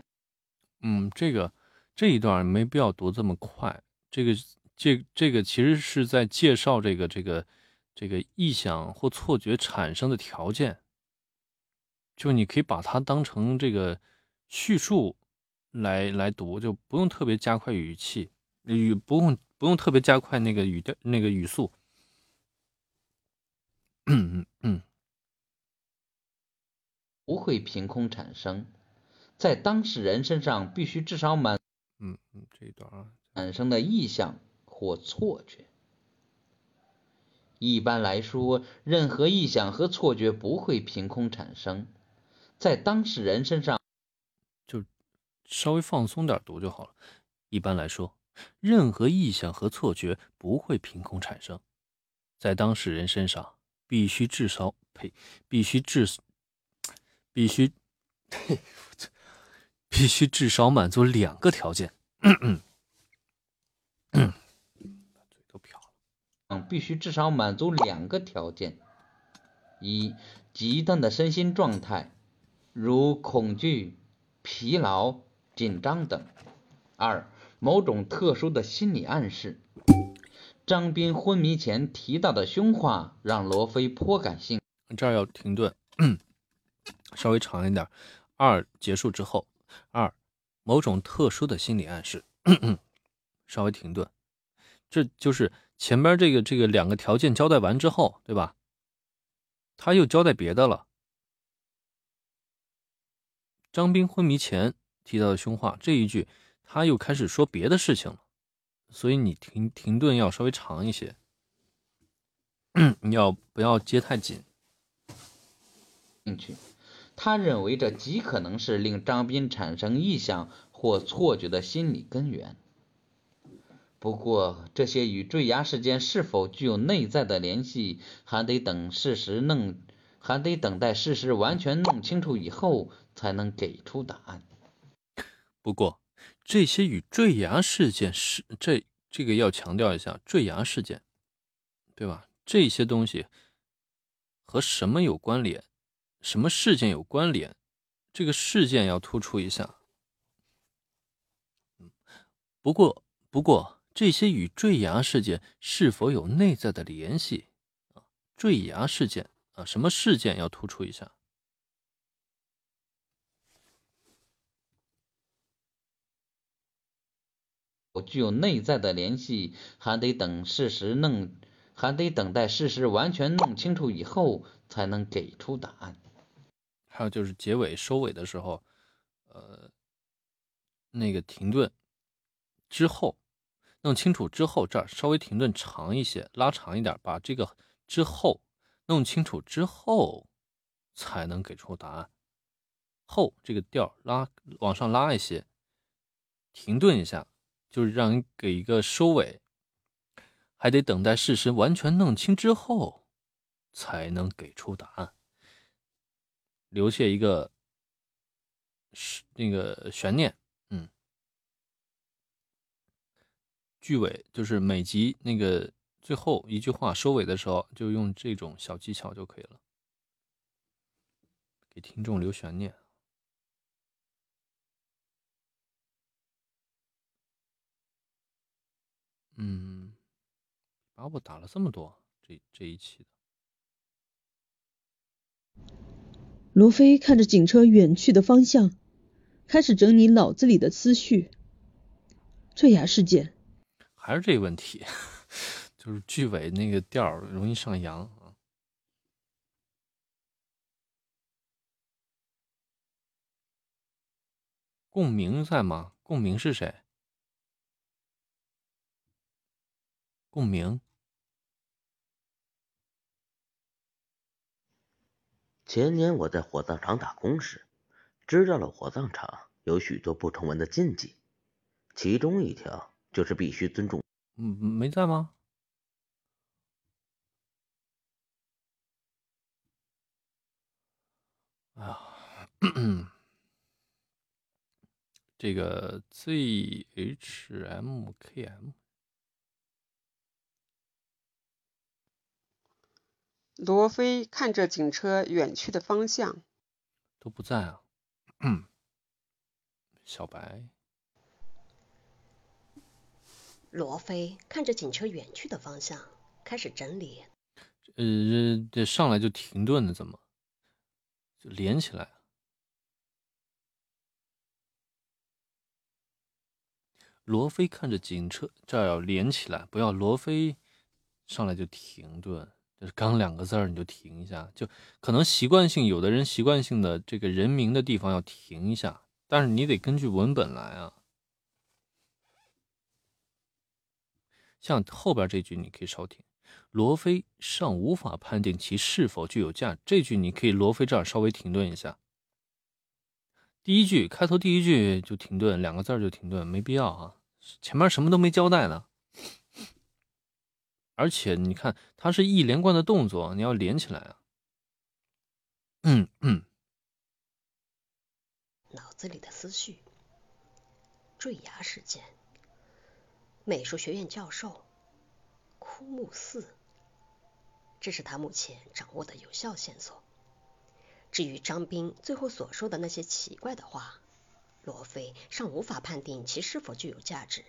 嗯，这个这一段没必要读这么快，这个。这这个其实是在介绍这个这个这个臆想或错觉产生的条件，就你可以把它当成这个叙述来来读，就不用特别加快语气，语不用不用特别加快那个语调那个语速。嗯嗯嗯，不会凭空产生，在当事人身上必须至少满嗯嗯这一段啊产生的意象。或错觉。一般来说，任何臆想和错觉不会凭空产生，在当事人身上就稍微放松点读就好了。一般来说，任何臆想和错觉不会凭空产生，在当事人身上必须至少呸，必须至 [tsk] 必须必须至少满足两个条件。[clears throat] 必须至少满足两个条件：一、极端的身心状态，如恐惧、疲劳、紧张等；二、某种特殊的心理暗示。张斌昏迷前提到的凶话让罗非颇感兴趣。这儿要停顿，[clears throat] 稍微长一点。二结束之后，二某种特殊的心理暗示，[clears throat] 稍微停顿，这就是。前边这个这个两个条件交代完之后，对吧？他又交代别的了。张斌昏迷前提到的凶话这一句，他又开始说别的事情了，所以你停停顿要稍微长一些，你 [coughs] 要不要接太紧？兴趣，他认为这极可能是令张斌产生臆想或错觉的心理根源。不过，这些与坠崖事件是否具有内在的联系，还得等事实弄，还得等待事实完全弄清楚以后，才能给出答案。不过，这些与坠崖事件是这这个要强调一下，坠崖事件，对吧？这些东西和什么有关联？什么事件有关联？这个事件要突出一下。不过，不过。这些与坠崖事件是否有内在的联系？啊，坠崖事件啊，什么事件要突出一下？我具有内在的联系，还得等事实弄，还得等待事实完全弄清楚以后，才能给出答案。还有就是结尾收尾的时候，呃，那个停顿之后，弄清楚之后，这儿稍微停顿长一些，拉长一点，把这个之后弄清楚之后，才能给出答案。后这个调拉往上拉一些，停顿一下，就是让你给一个收尾，还得等待事实完全弄清之后，才能给出答案。留下一个是那个悬念，嗯，句尾就是每集那个最后一句话收尾的时候，就用这种小技巧就可以了，给听众留悬念。嗯，把我打了这么多，这这一期的。罗非看着警车远去的方向，开始整理脑子里的思绪。坠崖事件，还是这个问题，[laughs] 就是句尾那个调容易上扬啊。共鸣在吗？共鸣是谁？共鸣。前年我在火葬场打工时，知道了火葬场有许多不成文的禁忌，其中一条就是必须尊重。嗯，没在吗？哎呀，[coughs] 这个 ZHMKM。罗非看着警车远去的方向，都不在啊。[coughs] 小白，罗非看着警车远去的方向，开始整理。呃，这上来就停顿了，怎么就连起来？罗非看着警车，这儿要连起来，不要罗非上来就停顿。就是刚两个字儿，你就停一下，就可能习惯性，有的人习惯性的这个人名的地方要停一下，但是你得根据文本来啊。像后边这句你可以稍停，罗非尚无法判定其是否具有价，这句你可以罗非这儿稍微停顿一下。第一句开头第一句就停顿，两个字就停顿，没必要啊，前面什么都没交代呢。而且你看，它是一连贯的动作，你要连起来啊。嗯嗯。脑子里的思绪，坠崖事件，美术学院教授，枯木寺，这是他目前掌握的有效线索。至于张斌最后所说的那些奇怪的话，罗非尚无法判定其是否具有价值。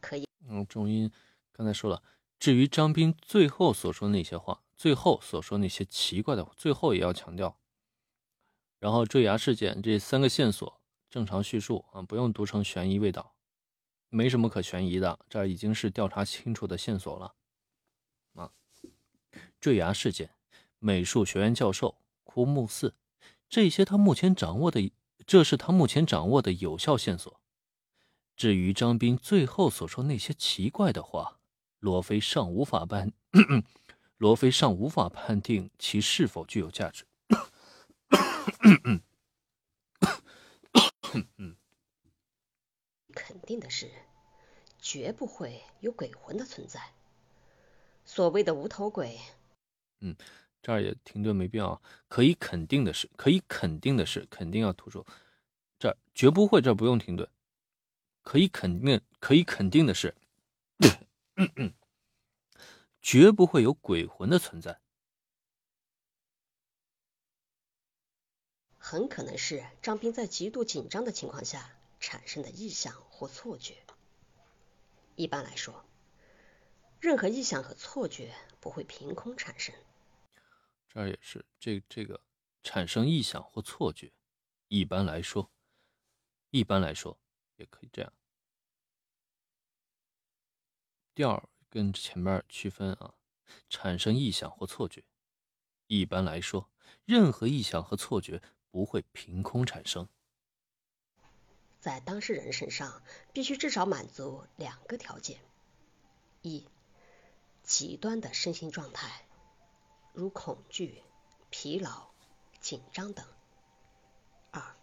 可以。嗯，重音刚才说了。至于张斌最后所说那些话，最后所说那些奇怪的话，最后也要强调。然后坠崖事件这三个线索正常叙述啊，不用读成悬疑味道，没什么可悬疑的，这已经是调查清楚的线索了。啊，坠崖事件，美术学院教授枯木寺，这些他目前掌握的，这是他目前掌握的有效线索。至于张斌最后所说那些奇怪的话。罗非尚无法判，[clears throat] 罗非尚无法判定其是否具有价值。[coughs] 肯定的是，绝不会有鬼魂的存在。所谓的无头鬼，嗯，这儿也停顿没必要。可以肯定的是，可以肯定的是，肯定要突出。这儿绝不会，这儿不用停顿。可以肯定，可以肯定的是。嗯嗯，绝不会有鬼魂的存在。很可能是张斌在极度紧张的情况下产生的意向或错觉。一般来说，任何意向和错觉不会凭空产生。这儿也是，这这个产生意向或错觉，一般来说，一般来说也可以这样。调跟前面区分啊，产生意向或错觉。一般来说，任何意象和错觉不会凭空产生。在当事人身上，必须至少满足两个条件：一、极端的身心状态，如恐惧、疲劳、紧张等；二、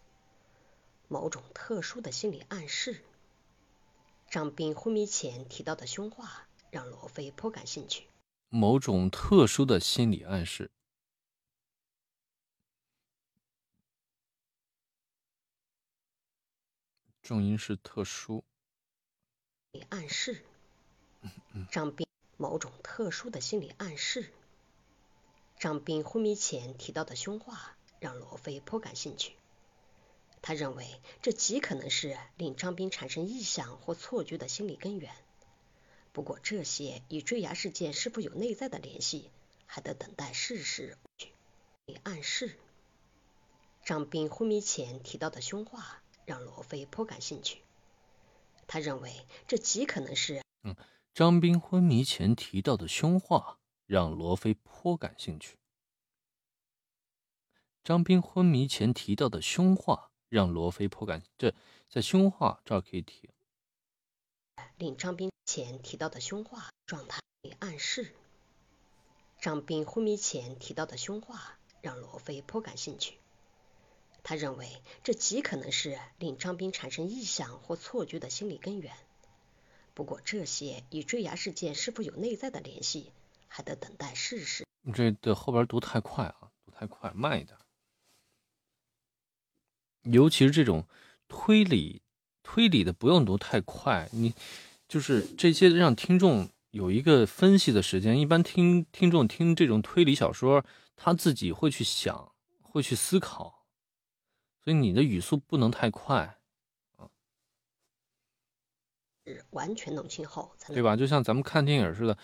某种特殊的心理暗示。张斌昏迷前提到的凶话让罗非颇感兴趣。某种特殊的心理暗示。重音是特殊。暗示。张斌某种特殊的心理暗示。张斌昏迷前提到的凶话让罗非颇感兴趣。他认为这极可能是令张斌产生臆想或错觉的心理根源。不过这些与坠崖事件是否有内在的联系，还得等待事实暗示。张斌昏迷前提到的凶话。让罗非颇感兴趣。他认为这极可能是……嗯，张斌昏迷前提到的凶话让罗非颇感兴趣。张斌昏迷前提到的凶话让罗非颇感……这在凶话这儿可以停。令张斌前提到的凶话状态暗示。张斌昏迷前提到的凶话让罗非颇感兴趣。他认为这极可能是令张斌产生臆想或错觉的心理根源。不过这些与坠崖事件是否有内在的联系，还得等待事实。这的后边读太快啊，读太快，慢一点。尤其是这种推理推理的，不用读太快。你就是这些让听众有一个分析的时间。一般听听众听这种推理小说，他自己会去想，会去思考。所以你的语速不能太快，啊，完全弄清后才对吧？就像咱们看电影似的，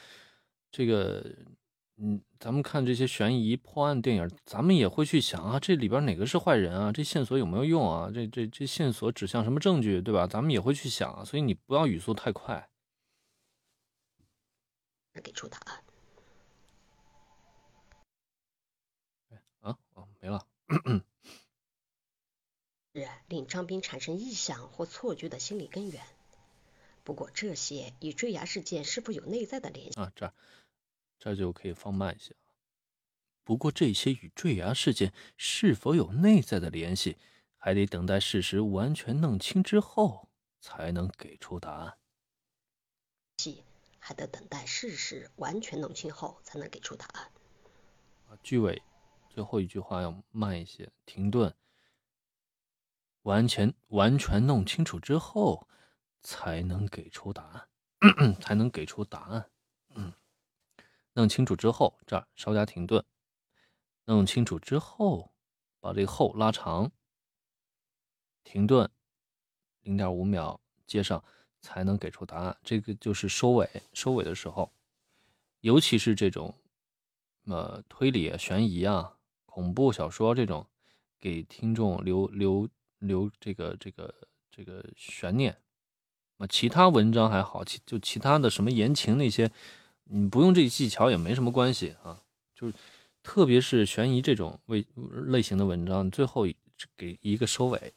这个，嗯，咱们看这些悬疑破案电影，咱们也会去想啊，这里边哪个是坏人啊？这线索有没有用啊？这这这线索指向什么证据，对吧？咱们也会去想啊。所以你不要语速太快。给出答案。啊哦，没了。[coughs] 是令张斌产生臆想或错觉的心理根源。不过这些与坠崖事件是否有内在的联系？啊，这儿这就可以放慢一些。不过这些与坠崖事件是否有内在的联系，还得等待事实完全弄清之后才能给出答案。系还得等待事实完全弄清后才能给出答案。啊，句尾最后一句话要慢一些，停顿。完全完全弄清楚之后，才能给出答案，[clears throat] 才能给出答案。嗯，弄清楚之后，这儿稍加停顿。弄清楚之后，把这个后拉长，停顿零点五秒，接上才能给出答案。这个就是收尾，收尾的时候，尤其是这种呃推理、悬疑啊、恐怖小说这种，给听众留留。留这个这个这个悬念，啊，其他文章还好，其就其他的什么言情那些，你不用这技巧也没什么关系啊。就是特别是悬疑这种类类型的文章，最后给一个收尾。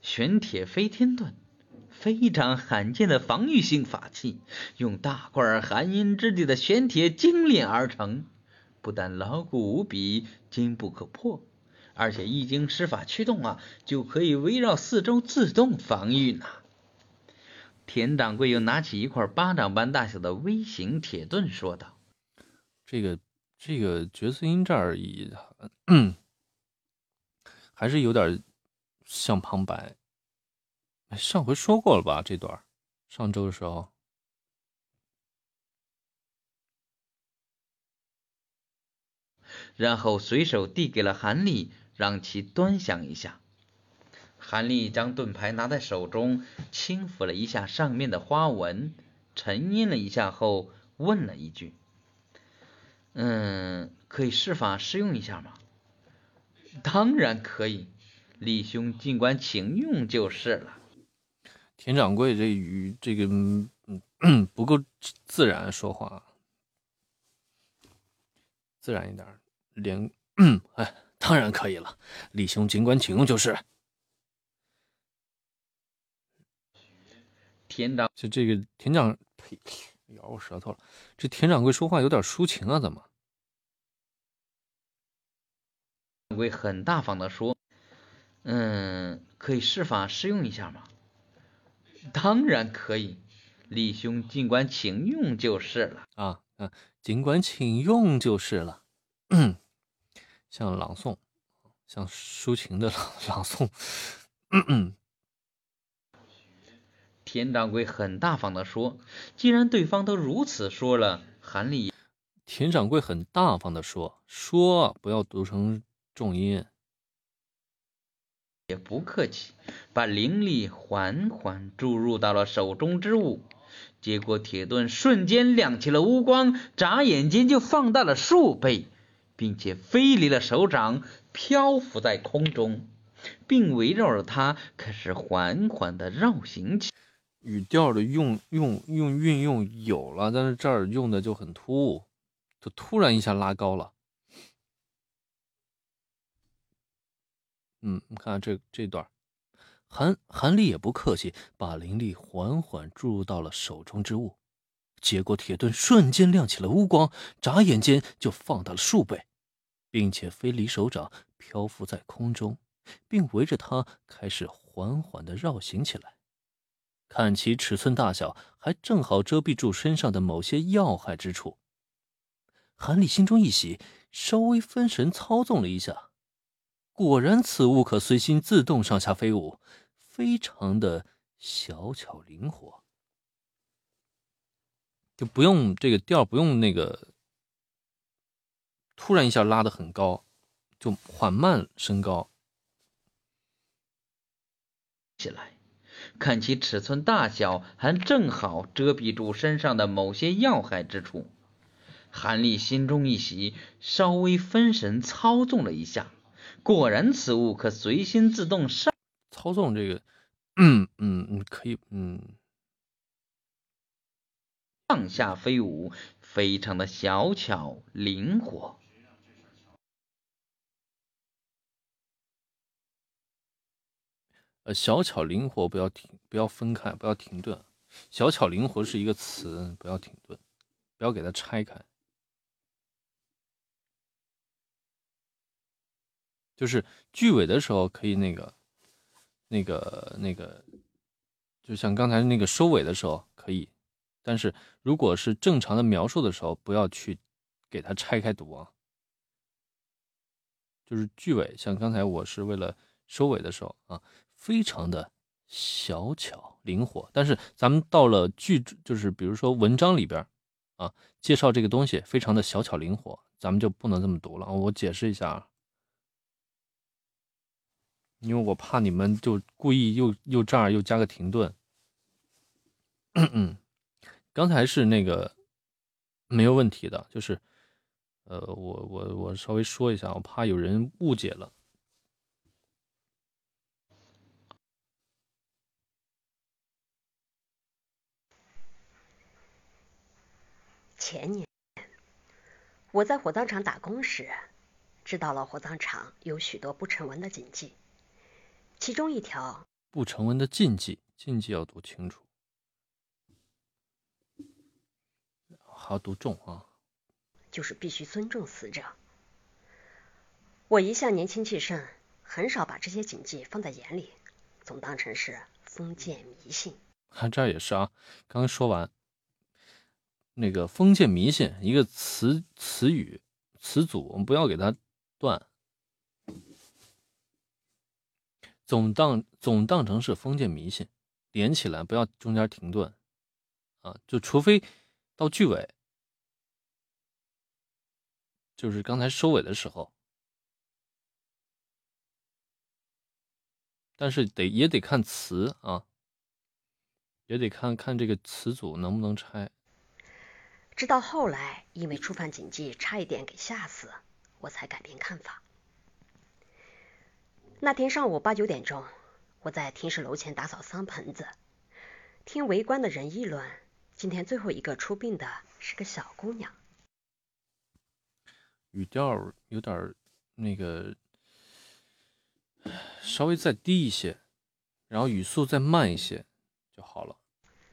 玄铁飞天盾。非常罕见的防御性法器，用大块含阴之地的玄铁精炼而成，不但牢固无比、坚不可破，而且一经施法驱动啊，就可以围绕四周自动防御呢。田掌柜又拿起一块巴掌般大小的微型铁盾，说道：“这个这个角色音这儿也 [clears throat] 还是有点像旁白。”上回说过了吧？这段上周的时候，然后随手递给了韩立，让其端详一下。韩立将盾牌拿在手中，轻抚了一下上面的花纹，沉吟了一下后，问了一句：“嗯，可以试法试用一下吗？”“当然可以，李兄尽管请用就是了。”田掌柜这语这个嗯 [clears throat] 不够自然说话，自然一点，连 [clears throat] 哎，当然可以了，李兄尽管请用就是。田掌就这个田掌，呸，咬我舌头了。这田掌柜说话有点抒情啊，怎么？掌柜很大方的说：“嗯，可以试法试用一下吗？”“当然可以，李兄尽管请用就是了。”“啊，啊，尽管请用就是了。”嗯，像朗诵，像抒情的 [laughs] 朗朗诵。嗯嗯。田掌柜很大方的说：“既然对方都如此说了，韩立……”田掌柜很大方的说：“说不要读成重音。”也不客气，把灵力缓缓注入到了手中之物，结果铁盾瞬间亮起了乌光，眨眼间就放大了数倍，并且飞离了手掌，漂浮在空中，并围绕着它开始缓缓的绕行起。语调的用用用运用有了，但是这儿用的就很突兀，就突然一下拉高了。嗯，你看这这段，韩韩立也不客气，把灵力缓缓注入到了手中之物，结果铁盾瞬间亮起了乌光，眨眼间就放大了数倍，并且飞离手掌，漂浮在空中，并围着它开始缓缓的绕行起来。看其尺寸大小，还正好遮蔽住身上的某些要害之处。韩立心中一喜，稍微分神操纵了一下，果然此物可随心自动上下飞舞，非常的小巧灵活，就不用这个调，不用那个突然一下拉的很高，就缓慢升高起来。看其尺寸大小，还正好遮蔽住身上的某些要害之处。韩立心中一喜，稍微分神操纵了一下，果然此物可随心自动上操纵这个，嗯嗯嗯，可以，嗯，上下飞舞，非常的小巧灵活。呃，小巧灵活，不要停，不要分开，不要停顿。小巧灵活是一个词，不要停顿，不要给它拆开。就是句尾的时候可以那个、那个、那个，就像刚才那个收尾的时候可以，但是如果是正常的描述的时候，不要去给它拆开读啊。就是句尾，像刚才我是为了收尾的时候啊。非常的小巧灵活，但是咱们到了句，就是比如说文章里边啊，介绍这个东西非常的小巧灵活，咱们就不能这么读了。我解释一下啊，因为我怕你们就故意又又这儿又加个停顿。嗯，刚才是那个没有问题的，就是呃，我我我稍微说一下，我怕有人误解了。前年，我在火葬场打工时，知道了火葬场有许多不成文的禁忌。其中一条不成文的禁忌，禁忌要读清楚，还要读重啊，就是必须尊重死者。我一向年轻气盛，很少把这些禁忌放在眼里，总当成是封建迷信。[laughs] 啊，这也是啊，刚刚说完。那个封建迷信一个词词语词组，我们不要给它断，总当总当成是封建迷信，连起来不要中间停顿啊，就除非到句尾，就是刚才收尾的时候，但是得也得看词啊，也得看看这个词组能不能拆。直到后来，因为触犯禁忌，差一点给吓死，我才改变看法。那天上午八九点钟，我在停尸楼前打扫桑盆子，听围观的人议论，今天最后一个出殡的是个小姑娘。语调有点那个，稍微再低一些，然后语速再慢一些就好了。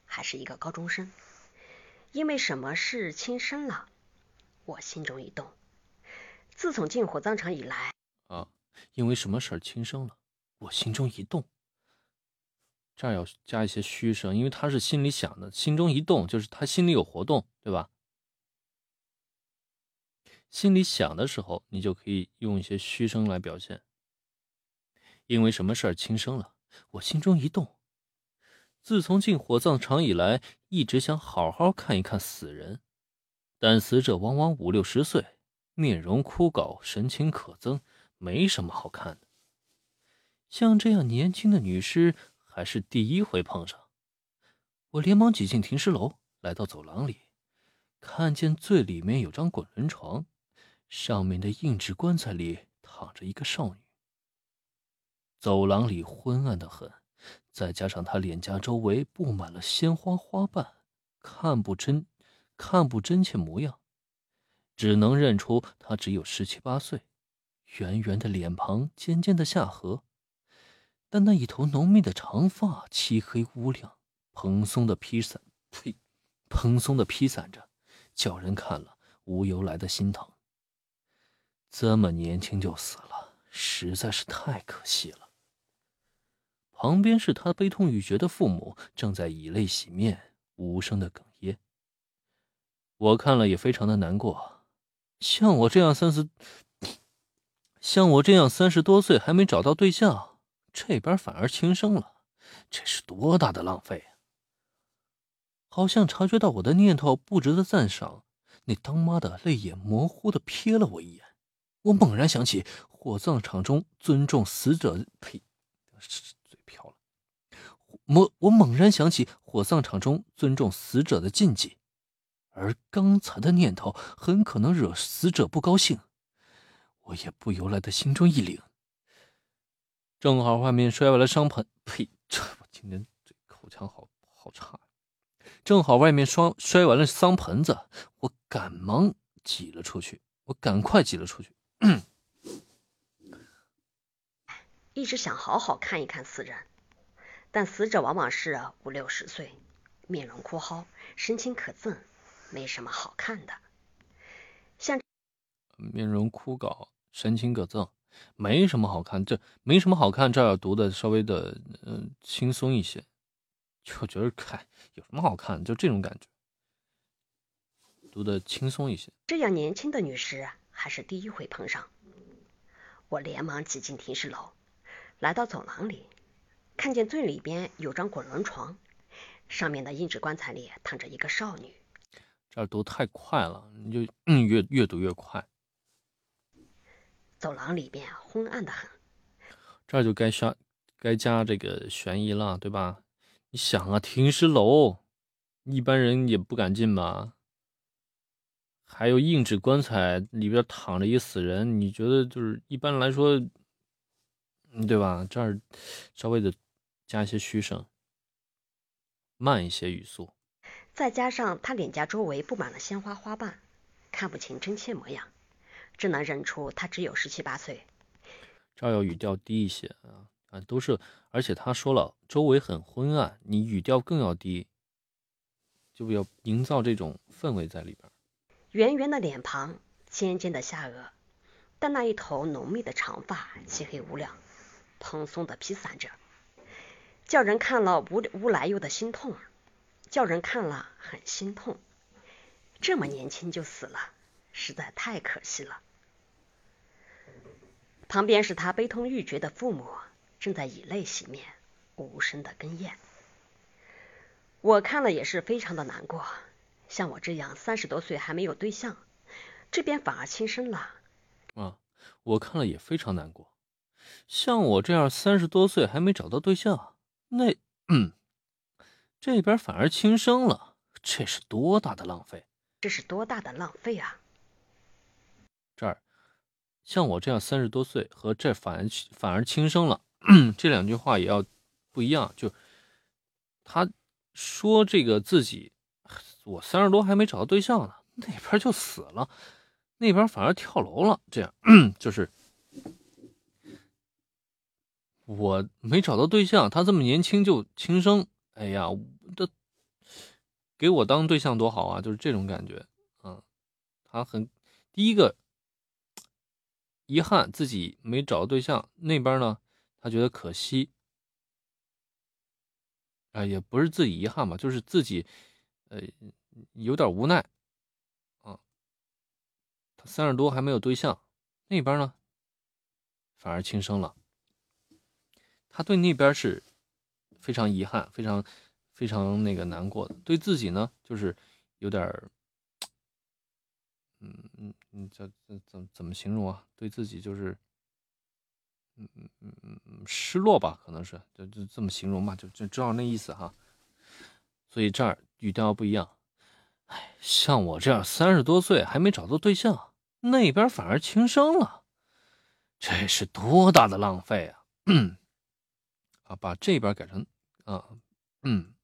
还是一个高中生，因为什么事轻生了？我心中一动。自从进火葬场以来，啊，因为什么事儿轻生了？我心中一动。这儿要加一些虚声，因为他是心里想的，心中一动就是他心里有活动，对吧？心里想的时候，你就可以用一些虚声来表现。因为什么事儿轻生了？我心中一动。自从进火葬场以来，一直想好好看一看死人，但死者往往五六十岁，面容枯槁，神情可憎，没什么好看的。像这样年轻的女尸，还是第一回碰上。我连忙挤进停尸楼，来到走廊里，看见最里面有张滚轮床，上面的硬质棺材里躺着一个少女。走廊里昏暗的很。再加上他脸颊周围布满了鲜花花瓣，看不真，看不真切模样，只能认出他只有十七八岁。圆圆的脸庞，尖尖的下颌，但那一头浓密的长发漆黑乌亮，蓬松的披散，呸，蓬松的披散着，叫人看了无由来的心疼。这么年轻就死了，实在是太可惜了。旁边是他悲痛欲绝的父母，正在以泪洗面，无声的哽咽。我看了也非常的难过。像我这样三十，像我这样三十多岁还没找到对象，这边反而轻生了，这是多大的浪费啊！好像察觉到我的念头不值得赞赏，那当妈的泪眼模糊的瞥了我一眼。我猛然想起火葬场中尊重死者，呸！嘴瓢了我我猛然想起火葬场中尊重死者的禁忌，而刚才的念头很可能惹死者不高兴，我也不由来的心中一凛。正好外面摔完了伤盆，呸！这我今天这口腔好好差。正好外面摔摔完了桑盆子，我赶忙挤了出去，我赶快挤了出去。一直想好好看一看死人。但死者往往是五六十岁，面容枯蒿，神情可憎，没什么好看的。像面容枯槁，神情可憎，没什么好看。这没什么好看，这儿读的稍微的嗯轻松一些，就觉得看有什么好看，就这种感觉，读的轻松一些。这样年轻的女士还是第一回碰上。我连忙挤进停尸楼，来到走廊里。看见最里边有张滚轮床，上面的硬质棺材里躺着一个少女。这儿读太快了，你就 [clears throat] 越越读越快。走廊里边昏暗的很，这就该加该加这个悬疑了，对吧？你想啊，停尸楼，一般人也不敢进吧？还有硬纸棺材里边躺着一死人，你觉得就是一般来说，对吧？这儿稍微的。加一些虚声，慢一些语速，再加上他脸颊周围布满了鲜花花瓣，看不清真切模样，只能认出他只有十七八岁。这儿要语调低一些啊啊，都是，而且他说了周围很昏暗，你语调更要低，就要营造这种氛围在里边。圆圆的脸庞，尖尖的下颚，但那一头浓密的长发漆黑无亮，蓬松的披散着。叫人看了无无来由的心痛，叫人看了很心痛。这么年轻就死了，实在太可惜了。旁边是他悲痛欲绝的父母，正在以泪洗面，无声的哽咽。我看了也是非常的难过。像我这样三十多岁还没有对象，这边反而轻生了。啊，我看了也非常难过。像我这样三十多岁还没找到对象。那，嗯，这边反而轻生了，这是多大的浪费！这是多大的浪费啊！这儿，像我这样三十多岁和这反而反而轻生了，[clears throat] 这两句话也要不一样。就他说这个自己，我三十多还没找到对象呢，那边就死了，那边反而跳楼了，这样 [clears throat] 就是我没找到对象，他这么年轻就轻生，哎呀，这给我当对象多好啊，就是这种感觉，嗯，他很第一个遗憾自己没找到对象，那边呢，他觉得可惜。啊，也不是自己遗憾吧，就是自己，呃，有点无奈，啊，他三十多还没有对象，那边呢，反而轻生了，他对那边是非常遗憾，非常非常那个难过的，对自己呢，就是有点，嗯嗯嗯，怎怎怎怎么形容啊？对自己就是。嗯嗯嗯嗯，失落吧，可能是就就这么形容吧，就就知道那意思哈。所以这儿语调不一样。哎，像我这样三十多岁还没找到对象，那边反而轻生了，这是多大的浪费啊！啊，把这边改成啊，嗯，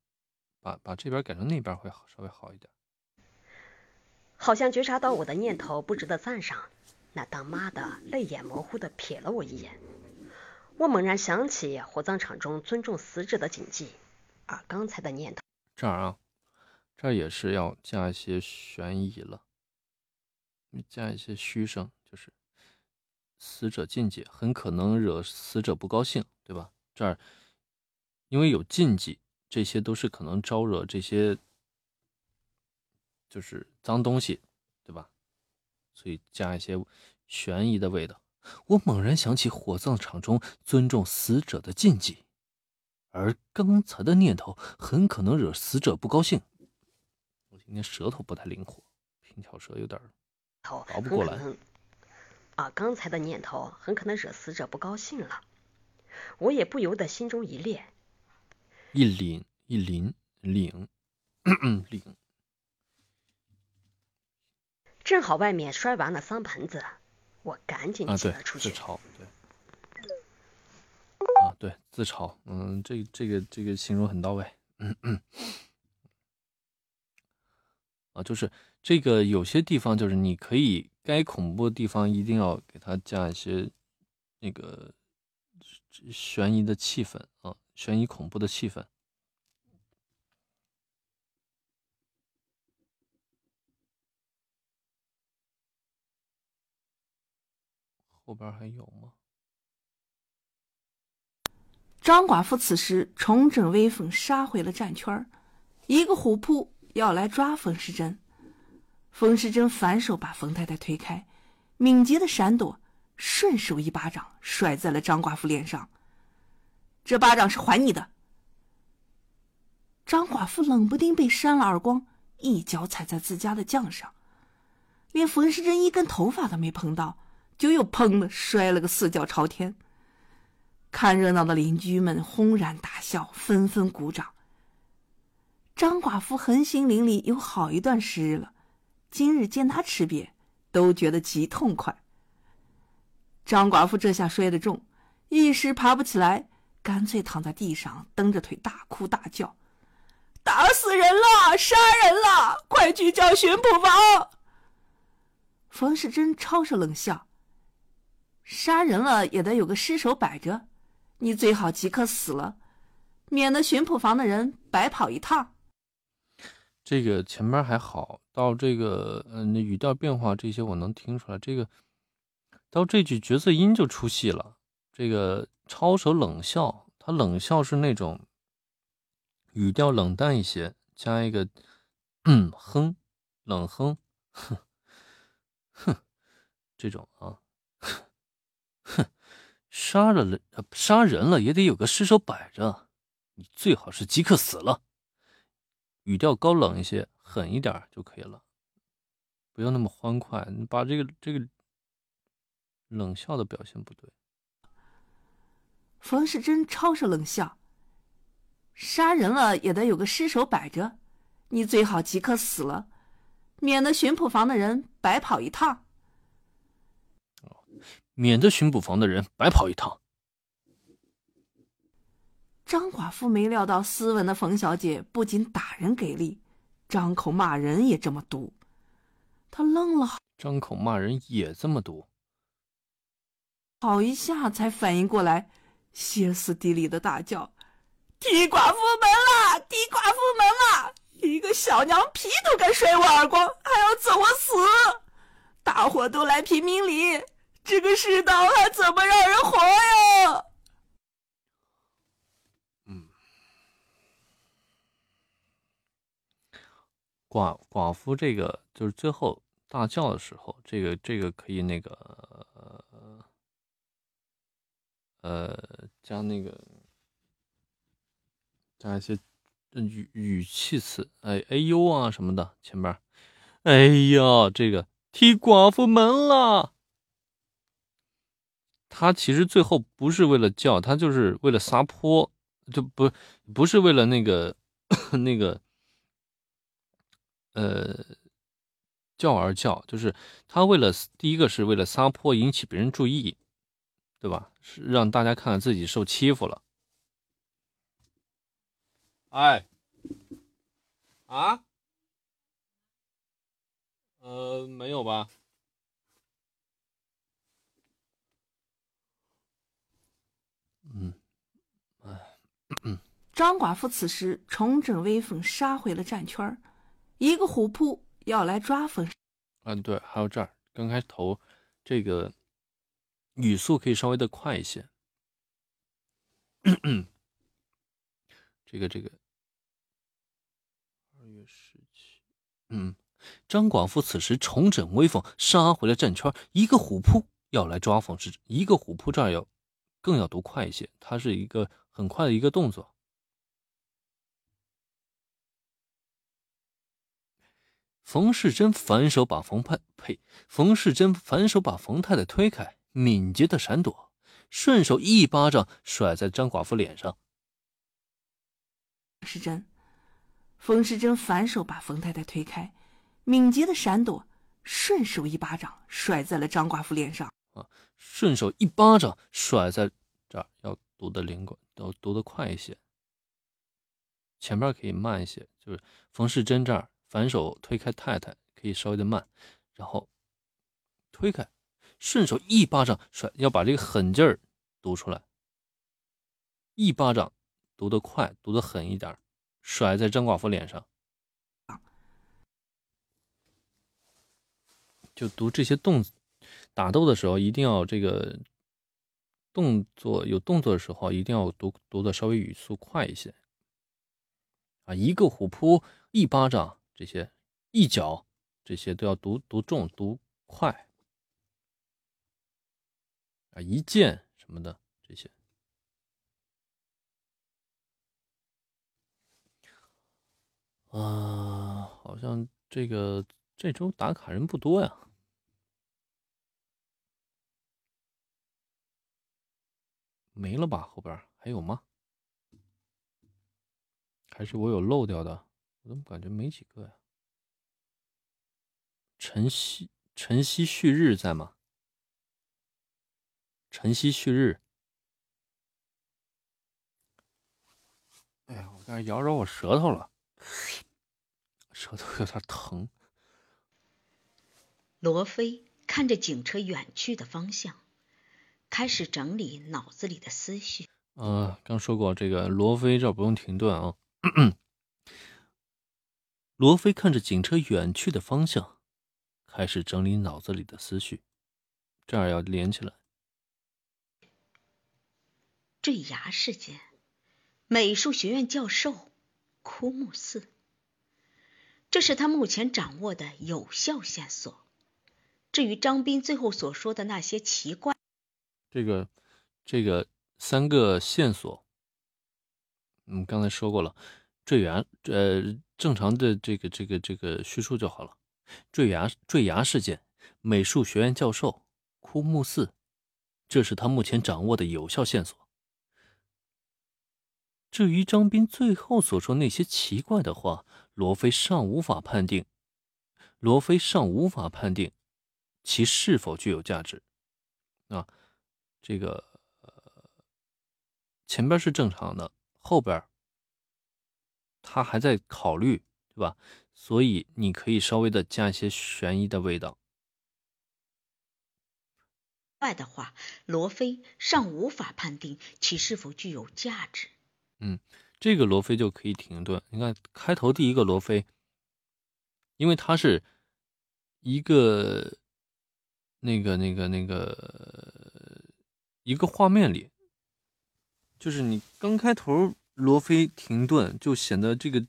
把把这边改成那边会好，稍微好一点。好像觉察到我的念头不值得赞赏，那当妈的泪眼模糊的瞥了我一眼。我猛然想起火葬场中尊重死者的谨记，而刚才的念头，这儿啊，这儿也是要加一些悬疑了，加一些虚声，就是死者禁忌很可能惹死者不高兴，对吧？这儿因为有禁忌，这些都是可能招惹这些就是脏东西，对吧？所以加一些悬疑的味道。我猛然想起火葬场中尊重死者的禁忌，而刚才的念头很可能惹死者不高兴。我今天舌头不太灵活，平翘舌有点熬不过来。啊，刚才的念头很可能惹死者不高兴了，我也不由得心中一裂，一凛一凛凛凛。[coughs] 正好外面摔完了方盆子。我赶紧挤了出去。自嘲，对。啊，对，自嘲，嗯，这这个这个形容很到位，嗯嗯。啊，就是这个有些地方，就是你可以该恐怖的地方一定要给它加一些那个悬疑的气氛啊，悬疑恐怖的气氛。后边还有吗？张寡妇此时重整威风，杀回了战圈一个虎扑要来抓冯世珍。冯世珍反手把冯太太推开，敏捷的闪躲，顺手一巴掌甩在了张寡妇脸上。这巴掌是还你的。张寡妇冷不丁被扇了耳光，一脚踩在自家的将上，连冯世珍一根头发都没碰到。就又砰的摔了个四脚朝天。看热闹的邻居们轰然大笑，纷纷鼓掌。张寡妇横行邻里有好一段时日了，今日见他吃瘪，都觉得极痛快。张寡妇这下摔得重，一时爬不起来，干脆躺在地上，蹬着腿大哭大叫：“打死人了！杀人了！快去叫巡捕房！”冯世珍超着冷笑。杀人了也得有个尸首摆着，你最好即刻死了，免得巡捕房的人白跑一趟。这个前面还好，到这个嗯，语调变化这些我能听出来。这个到这句角色音就出戏了。这个抄手冷笑，他冷笑是那种语调冷淡一些，加一个嗯哼，冷哼，哼哼，这种啊。杀了人，杀人了也得有个尸首摆着，你最好是即刻死了。语调高冷一些，狠一点就可以了，不要那么欢快。你把这个这个冷笑的表现不对。冯世珍抄着冷笑，杀人了也得有个尸首摆着，你最好即刻死了，免得巡捕房的人白跑一趟。免得巡捕房的人白跑一趟。张寡妇没料到斯文的冯小姐不仅打人给力，张口骂人也这么毒。她愣了，张口骂人也这么毒，好一下才反应过来，歇斯底里的大叫：“踢寡妇门了！踢寡妇门了！一个小娘皮都敢甩我耳光，还要揍我死！大伙都来评评理，这个世道还怎么让人活呀？”嗯寡寡妇这个就是最后大叫的时候，这个这个可以那个呃加那个加一些语语气词，哎哎呦啊什么的前面，哎呀这个踢寡妇门了。他其实最后不是为了叫，他就是为了撒泼，就不不是为了那个 [coughs] 那个。呃，叫而叫，就是他为了第一个是为了撒泼引起别人注意，对吧？是让大家看看自己受欺负了。哎，啊？呃，没有吧？嗯张寡妇此时重整威风，杀回了战圈。一个虎扑要来抓冯，嗯，对，还有这儿，刚开头这个语速可以稍微的快一些。这个这个二月十七，嗯，张寡妇此时重整威风，杀回了战圈。一个虎扑要来抓冯氏，一个虎扑这儿要更要读快一些，它是一个很快的一个动作。冯世珍反手把冯派呸，冯世珍反手把冯太太推开，敏捷的闪躲，顺手一巴掌甩在张寡妇脸上。世珍，冯世珍反手把冯太太推开，敏捷的闪躲，顺手一巴掌甩在了张寡妇脸上。啊，顺手一巴掌甩在这儿，要读的灵光，要读的快一些。前面可以慢一些，就是冯世珍这儿。反手推开太太，可以稍微的慢，然后推开，顺手一巴掌甩，要把这个狠劲儿读出来。一巴掌读得快，读得狠一点，甩在张寡妇脸上。就读这些动，打斗的时候一定要这个动作有动作的时候，一定要读读的稍微语速快一些。啊，一个虎扑，一巴掌。这些一脚，这些都要读读重读快啊！一剑什么的这些啊，好像这个这周打卡人不多呀，没了吧？后边还有吗？还是我有漏掉的？我怎么感觉没几个呀？晨曦晨曦旭日在吗？晨曦旭日，哎呀，我刚才咬着我舌头了，舌头有点疼。罗非看着警车远去的方向，开始整理脑子里的思绪。呃，刚说过这个罗非这不用停顿啊。罗非看着警车远去的方向，开始整理脑子里的思绪。这儿要连起来。坠崖事件，美术学院教授，枯木寺。这是他目前掌握的有效线索。至于张斌最后所说的那些奇怪，这个，这个三个线索，嗯，刚才说过了。坠崖，呃，正常的这个这个这个叙述就好了。坠崖坠崖事件，美术学院教授，枯木寺，这是他目前掌握的有效线索。至于张斌最后所说那些奇怪的话，罗非尚无法判定，罗非尚无法判定其是否具有价值。啊，这个呃前边是正常的。后边他还在考虑，对吧？所以你可以稍微的加一些悬疑的味道。外的话，罗非尚无法判定其是否具有价值。嗯，这个罗非就可以停顿。你看开头第一个罗非，因为他是一个那个那个那个一个画面里，就是你刚开头罗非停顿，就显得这个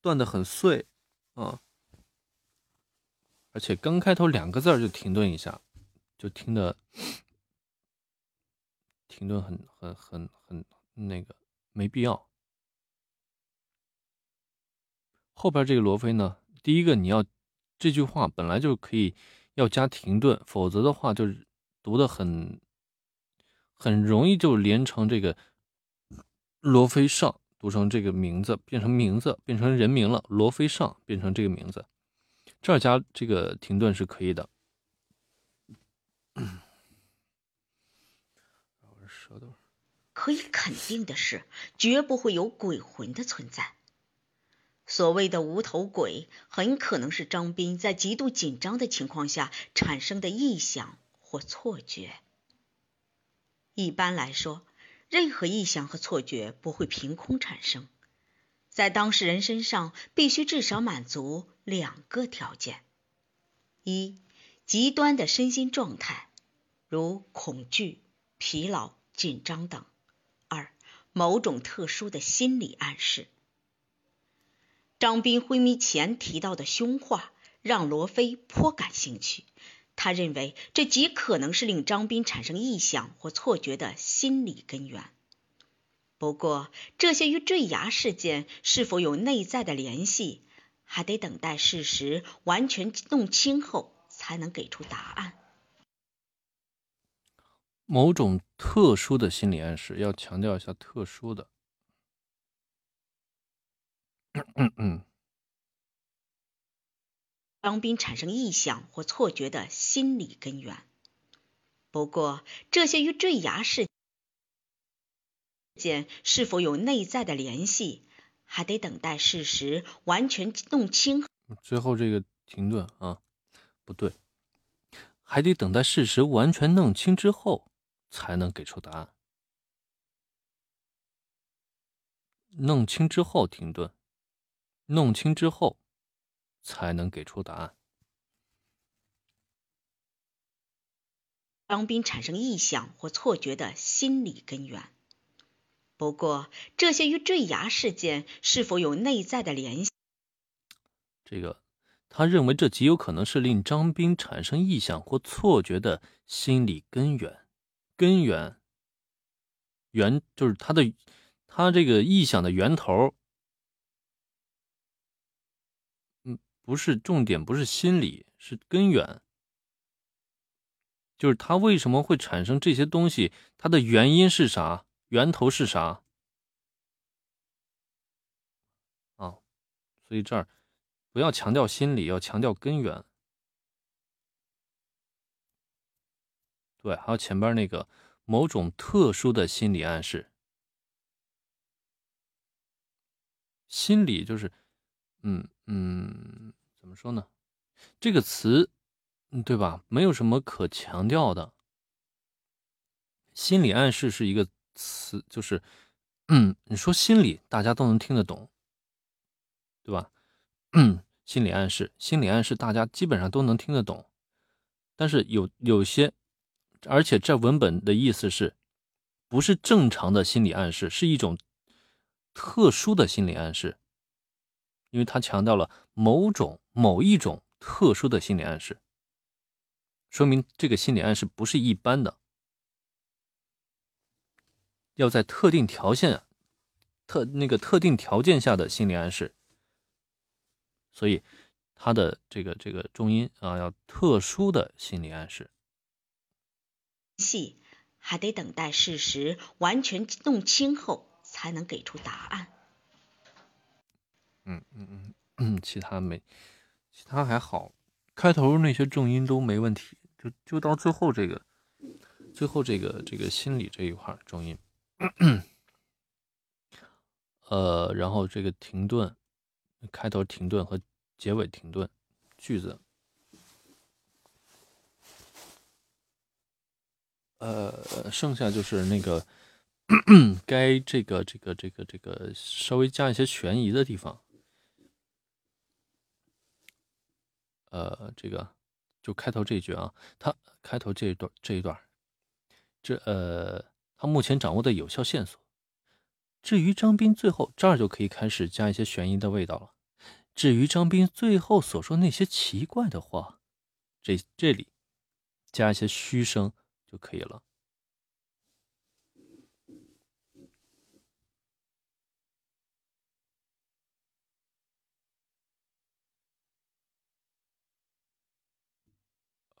断的很碎啊，而且刚开头两个字就停顿一下。就听的停顿很很很很那个没必要。后边这个罗非呢，第一个你要这句话本来就可以要加停顿，否则的话就是读的很很容易就连成这个罗非上读成这个名字变成名字变成人名了，罗非上变成这个名字，这儿加这个停顿是可以的。[clears throat] 舌头。可以肯定的是，绝不会有鬼魂的存在。所谓的无头鬼，很可能是张斌在极度紧张的情况下产生的臆想或错觉。一般来说，任何臆想和错觉不会凭空产生，在当事人身上必须至少满足两个条件：一，极端的身心状态。如恐惧、疲劳、紧张等；二、某种特殊的心理暗示。张斌昏迷前提到的凶话让罗非颇感兴趣，他认为这极可能是令张斌产生臆想或错觉的心理根源。不过，这些与坠崖事件是否有内在的联系，还得等待事实完全弄清后才能给出答案。某种特殊的心理暗示，要强调一下特殊的。嗯 [coughs] 嗯。当兵产生臆想或错觉的心理根源。不过，这些与坠崖事件是否有内在的联系，还得等待事实完全弄清。最后这个停顿啊，不对，还得等待事实完全弄清之后。才能给出答案。弄清之后停顿，弄清之后才能给出答案。张斌产生臆想或错觉的心理根源。不过，这些与坠崖事件是否有内在的联系？这个，他认为这极有可能是令张斌产生臆想或错觉的心理根源。根源，源就是他的，他这个臆想的源头，不是重点，不是心理，是根源，就是他为什么会产生这些东西，它的原因是啥，源头是啥，啊，所以这儿不要强调心理，要强调根源。对，还有前边那个某种特殊的心理暗示，心理就是，嗯嗯，说呢？这个词，对吧？没有什么可强调的。心理暗示是一个词，就是，嗯，你说心理，大家都能听得懂，对吧？嗯，心理暗示，心理暗示，大家基本上都能听得懂，但是有有些。而且这文本的意思是，不是正常的心理暗示，是一种特殊的心理暗示，因为他强调了某种、某一种特殊的心理暗示，说明这个心理暗示不是一般的，要在特定条件、特那个特定条件下的心理暗示，所以它的这个这个重音啊，要特殊的心理暗示。系还得等待事实完全弄清后才能给出答案。嗯嗯嗯嗯，其他没，其他还好，开头那些重音都没问题，就就到最后这个，最后这个这个心理这一块重音。呃，然后这个停顿，开头停顿和结尾停顿句子，呃，剩下就是那个 [coughs] 该这个这个这个这个稍微加一些悬疑的地方，呃，这个就开头这一句啊，他开头这一段这一段，这呃，他目前掌握的有效线索。至于张斌最后这儿就可以开始加一些悬疑的味道了。至于张斌最后所说那些奇怪的话，这这里加一些嘘声就可以了。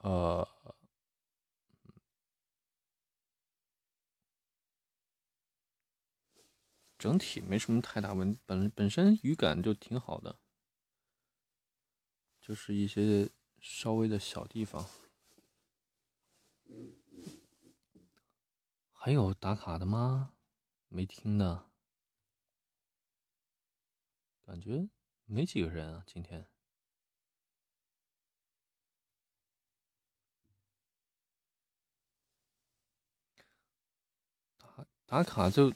呃。整体没什么太大问，本本身语感就挺好的，就是一些稍微的小地方。还有打卡的吗？没听的，感觉没几个人啊，今天打卡就。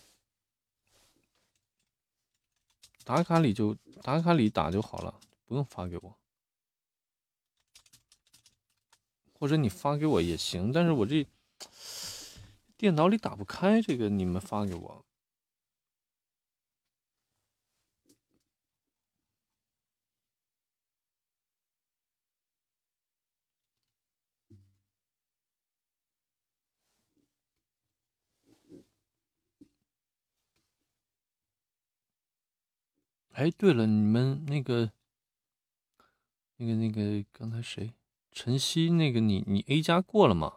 打卡里就打卡里打就好了，不用发给我，或者你发给我也行，但是我这电脑里打不开，这个你们发给我。哎，对了，你们那个、那个、那个，刚才谁？晨曦，那个你你 A 加过了吗？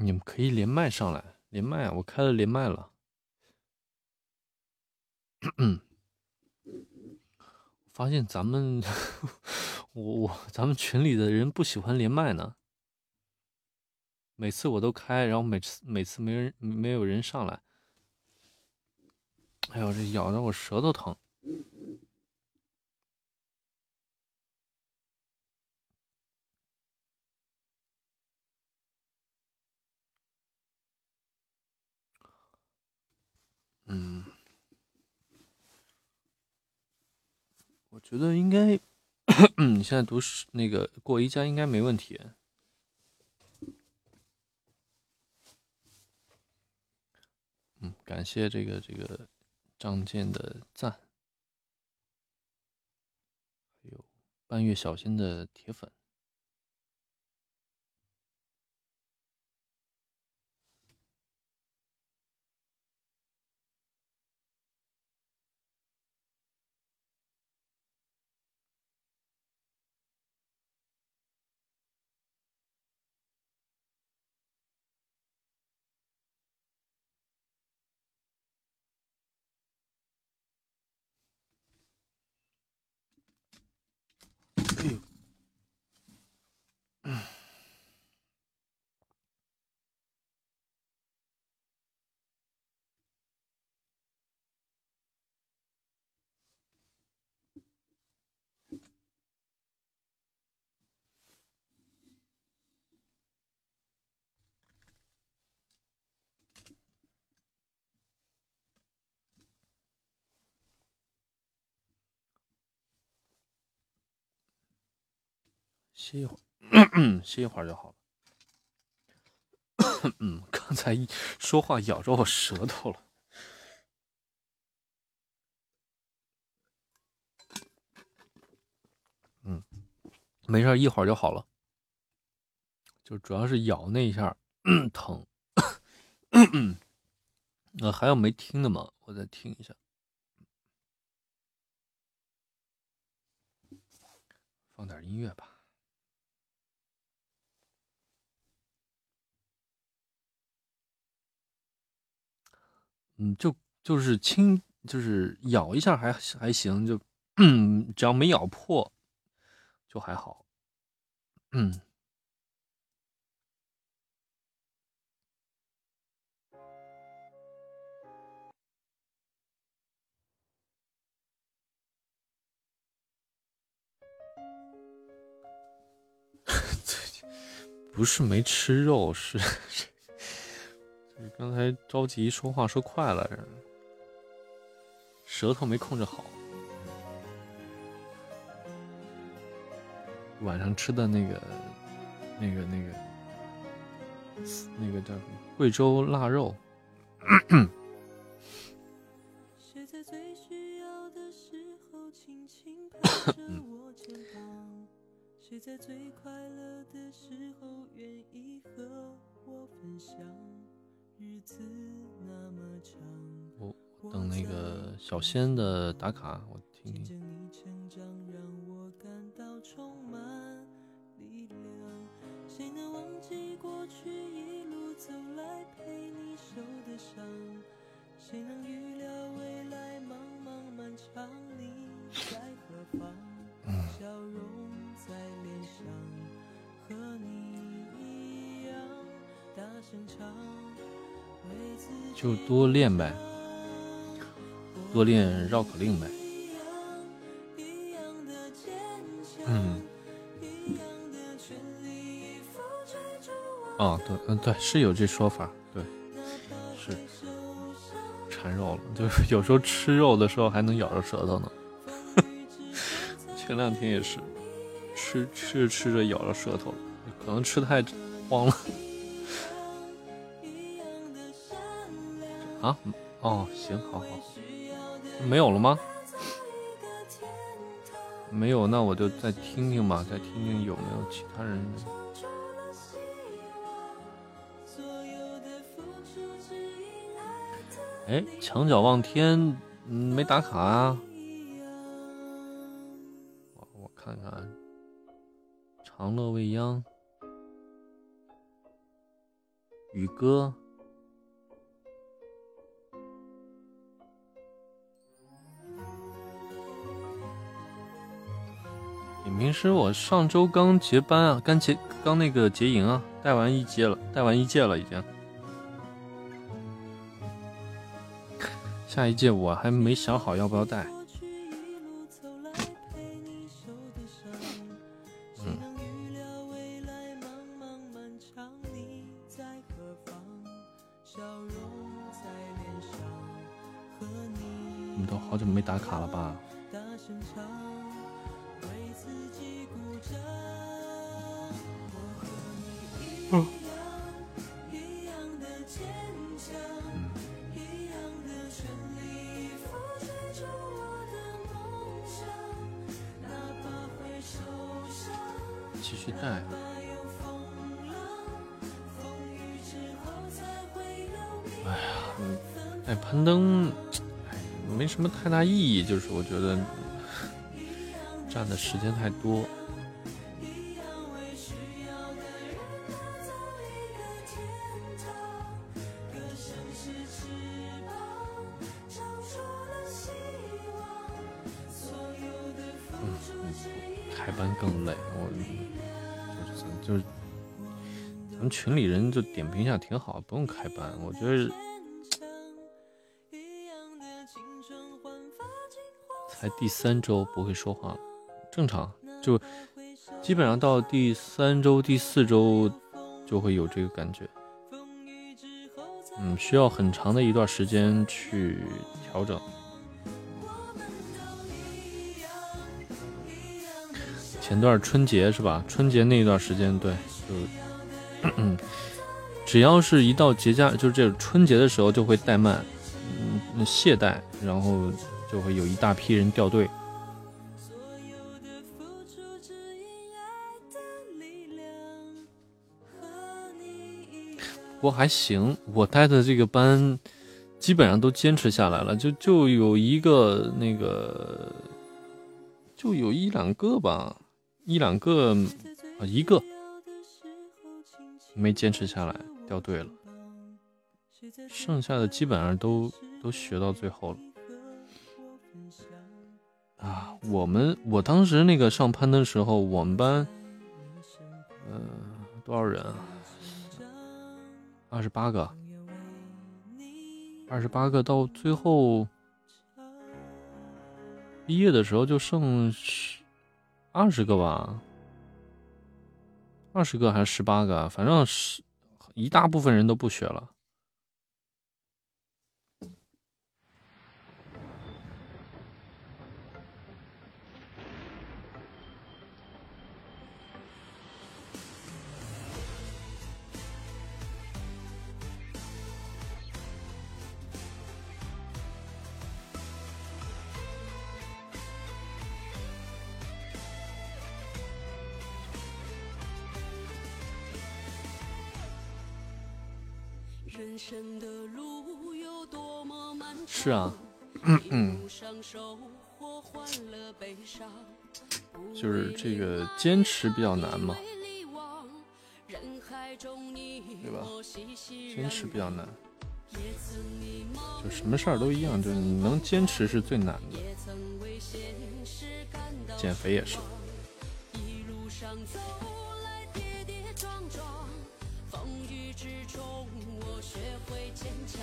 你们可以连麦上来，连麦！我开了连麦了。[coughs] 发现咱们，[laughs] 我我咱们群里的人不喜欢连麦呢。每次我都开，然后每次每次没人没有人上来。哎呦，这咬的我舌头疼。嗯，我觉得应该，[clears throat] 你现在读那个过一加应该没问题。嗯，感谢这个这个张健的赞，还有半月小新的铁粉。歇一会儿，[clears throat] 歇一会儿就好了。嗯，刚才一说话咬着我舌头了。嗯，没事，一会儿就好了。就主要是咬那一下疼。那还有没听的吗？我再听一下。放点音乐吧。嗯，就就是轻，就是咬一下还还行，就 [clears throat] 只要没咬破，就还好。嗯。[laughs] 不是没吃肉，是 [laughs] 刚才着急说话说快了，舌头没控制好。晚上吃的那个、那个、那个、那个叫什么贵州腊肉。谁在最快乐的时候愿意和我分享？日子那么长。我等那个小仙的打卡，我听听。谁就多练呗，多练绕口令呗。嗯。哦，对，嗯，对，是有这说法，对，是馋肉了，[laughs] 就是有时候吃肉的时候还能咬着舌头呢。[laughs] 前两天也是。吃吃着吃着咬着舌头，可能吃太慌了。啊？哦，行，好好。没有了吗？没有，那我就再听听吧，再听听有没有其他人。哎，墙角望天，嗯没打卡啊？我我看看。长乐未央，宇哥，影评师，我上周刚结班啊，刚结刚那个结营啊，带完一届了，带完一届了已经。下一届我还没想好要不要带。太大意义，就是我觉得站的时间太多。开班更累，我就是就是咱们群里人就点评一下挺好，不用开班，我觉得。才第三周不会说话了，正常，就基本上到第三周、第四周就会有这个感觉。嗯，需要很长的一段时间去调整。前段春节是吧？春节那一段时间，对，就 [coughs] 只要是一到节假，就是这春节的时候就会怠慢，嗯，懈怠，然后。就会有一大批人掉队。不过还行，我带的这个班基本上都坚持下来了，就就有一个那个，就有一两个吧，一两个啊，一个没坚持下来，掉队了。剩下的基本上都都学到最后了。啊，我们我当时那个上攀的时候，我们班，嗯，多少人啊？二十八个，二十八个，到最后毕业的时候就剩十二十个吧，二十个还是十八个？反正是一大部分人都不学了。是啊，嗯嗯，就是这个坚持比较难嘛，对吧？坚持比较难，就什么事儿都一样，就是你能坚持是最难的。减肥也是。之中，我学会坚强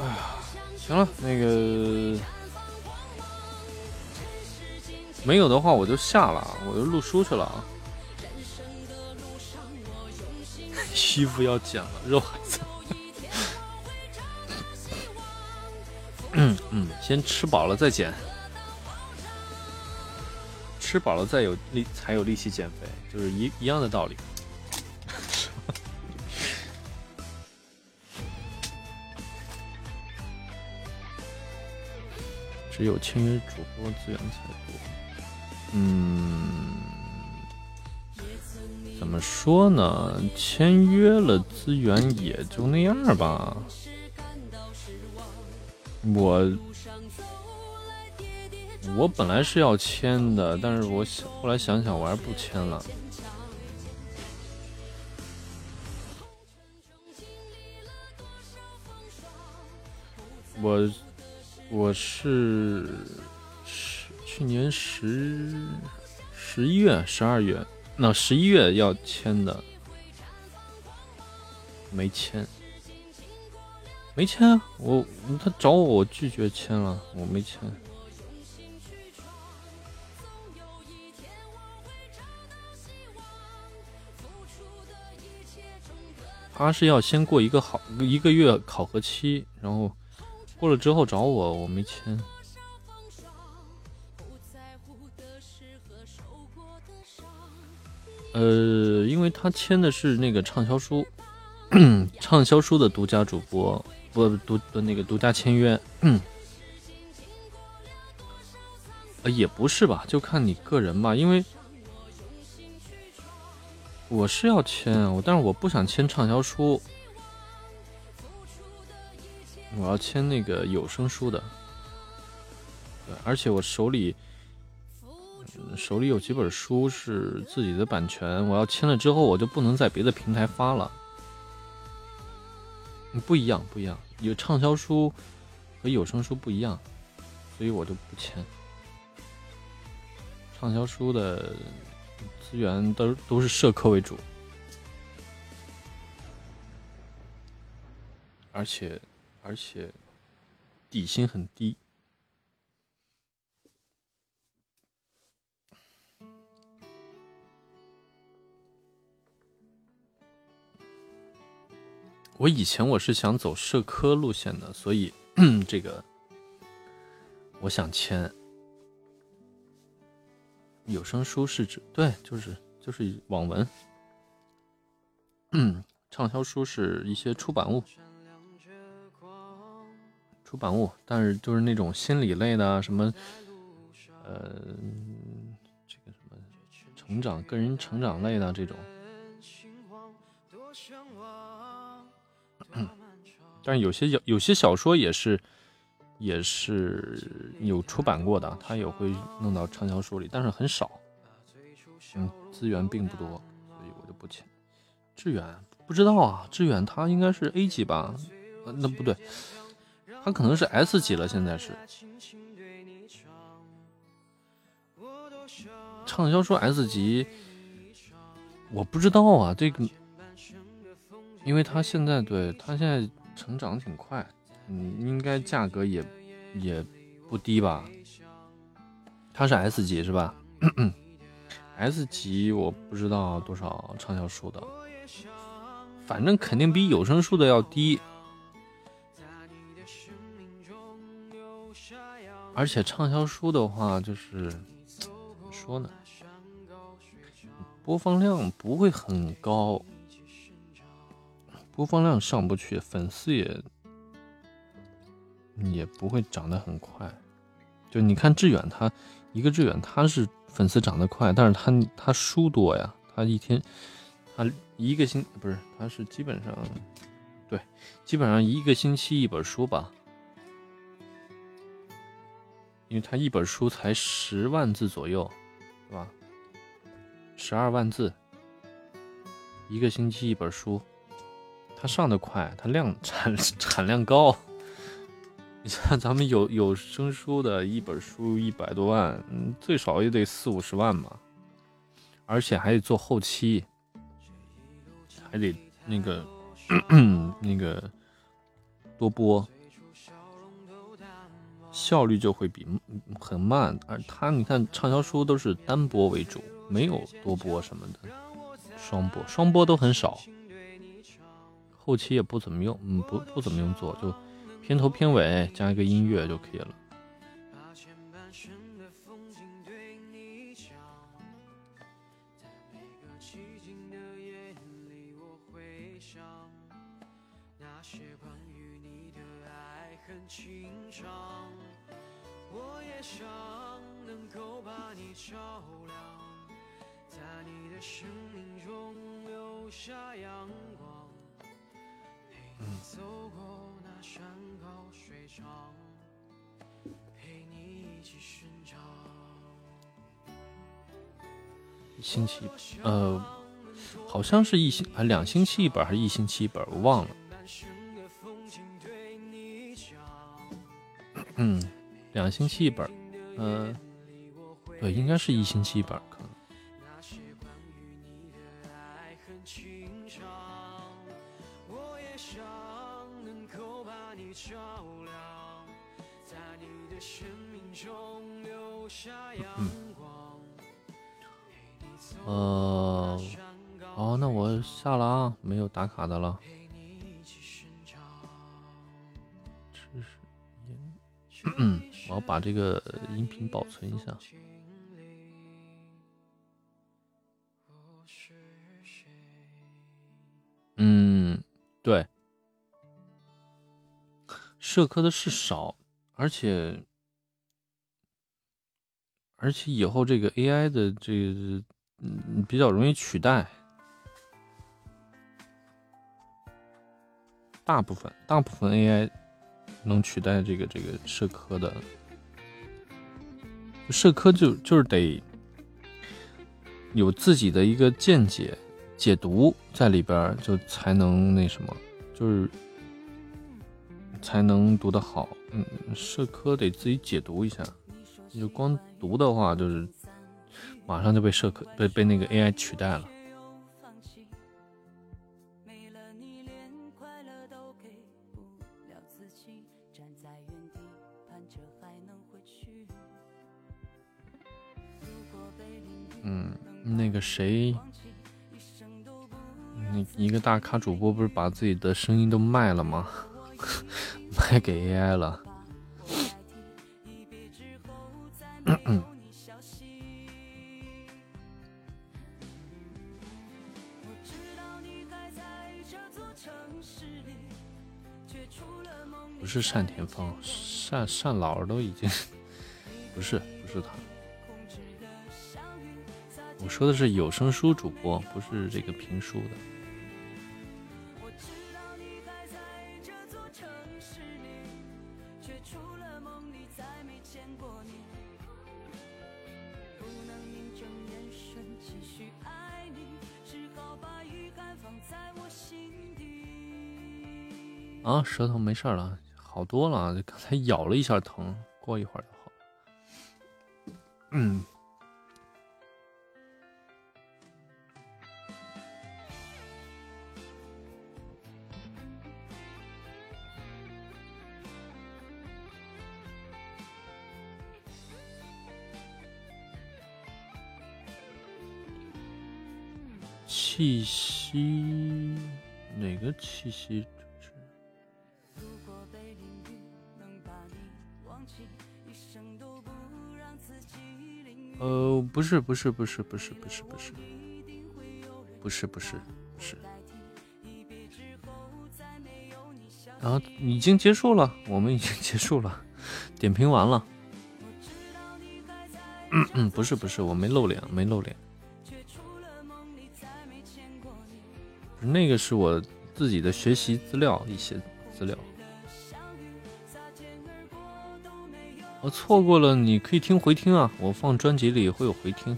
哎呀，行了，那个没有的话我就下了，我就录书去了啊。[laughs] 衣服要剪了，肉还嗯嗯，先吃饱了再减，吃饱了再有力才有力气减肥，就是一一样的道理。[laughs] 只有签约主播资源才多。嗯，怎么说呢？签约了资源也就那样吧。我我本来是要签的，但是我想后来想想，我还是不签了。我我是十去年十十一月、十二月，那十一月要签的，没签。没签啊，我他找我，我拒绝签了，我没签。他是要先过一个好一个月考核期，然后过了之后找我，我没签。呃，因为他签的是那个畅销书，[coughs] 畅销书的独家主播。不独的那个独家签约，呃，也不是吧，就看你个人吧。因为我是要签，我但是我不想签畅销书，我要签那个有声书的。对，而且我手里手里有几本书是自己的版权，我要签了之后，我就不能在别的平台发了。不一样，不一样，有畅销书和有声书不一样，所以我就不签。畅销书的资源都都是社科为主，而且而且底薪很低。我以前我是想走社科路线的，所以 [clears throat] 这个我想签有声书是指对，就是就是网文，畅销书是一些出版物，出版物，但是就是那种心理类的什么，呃，这个什么成长、个人成长类的这种。但是有些有有些小说也是也是有出版过的，它也会弄到畅销书里，但是很少，嗯，资源并不多，所以我就不签。致远不知道啊，致远他应该是 A 级吧？那不对，他可能是 S 级了，现在是。畅销书 S 级，我不知道啊，这个，因为他现在对他现在成长挺快，嗯，应该价格也也不低吧？他是 S 级是吧？S 级我不知道多少畅销书的，反正肯定比有声书的要低。而且畅销书的话，就是怎么说呢？播放量不会很高，播放量上不去，粉丝也也不会涨得很快。就你看志远，他一个志远，他是粉丝涨得快，但是他他书多呀，他一天他一个星不是，他是基本上对，基本上一个星期一本书吧，因为他一本书才十万字左右，是吧？十二万字，一个星期一本书，它上的快，它量产 [laughs] 产量高。你像咱们有有声书的一本书一百多万，最少也得四五十万吧，而且还得做后期，还得那个 [clears throat] 那个多播，效率就会比很慢。而它你看畅销书都是单播为主。没有多播什么的，双播双播都很少，后期也不怎么用，嗯，不不怎么用做，就片头片尾加一个音乐就可以了。照亮，在你的生命中留下阳光走过那山高水长，陪你一起寻找星期，呃，好像是一星啊，两星期一本还是一星期一本，我忘了。嗯，两星期一本，嗯，对，应该是一星期一本。可能嗯呃，哦，那我下了啊，没有打卡的了。嗯，我要把这个音频保存一下。嗯，对，社科的事少，而且而且以后这个 AI 的这个。嗯，比较容易取代，大部分大部分 AI 能取代这个这个社科的，社科就就是得有自己的一个见解解读在里边，就才能那什么，就是才能读得好。嗯，社科得自己解读一下，你就光读的话就是。马上就被社科被被那个 AI 取代了。嗯，那个谁，那一个大咖主播不是把自己的声音都卖了吗？[laughs] 卖给 AI 了。是单田芳，单单老都已经不是不是他，我说的是有声书主播，不是这个评书的。啊，舌头没事了，好多了。[laughs] 刚才咬了一下疼，过一会儿就好。嗯。气息，哪个气息？不是，不是，不是，不是，不是，不是，不是，不是，是。然后已经结束了，我们已经结束了，点评完了。嗯嗯，不是，不是，我没露脸，没露脸。那个是我自己的学习资料，一些资料。我错过了，你可以听回听啊！我放专辑里会有回听。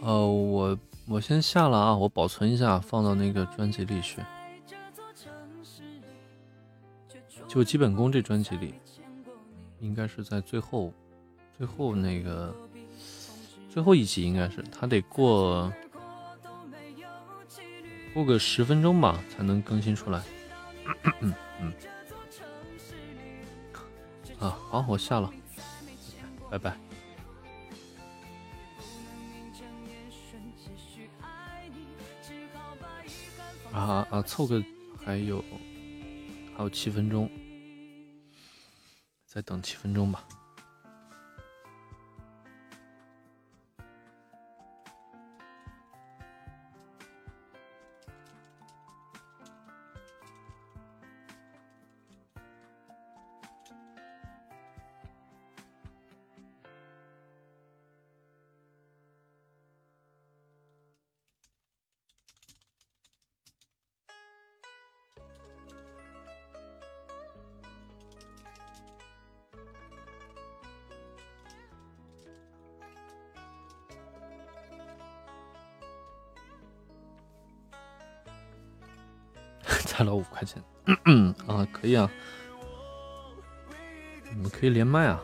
呃，我我先下了啊，我保存一下，放到那个专辑里去。就基本功这专辑里。应该是在最后，最后那个最后一集，应该是他得过过个十分钟吧，才能更新出来。嗯嗯。啊，好，我下了，拜拜。啊啊，凑个还有还有七分钟。再等七分钟吧。你们可以连麦啊。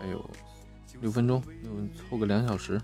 还有六分钟，凑个两小时。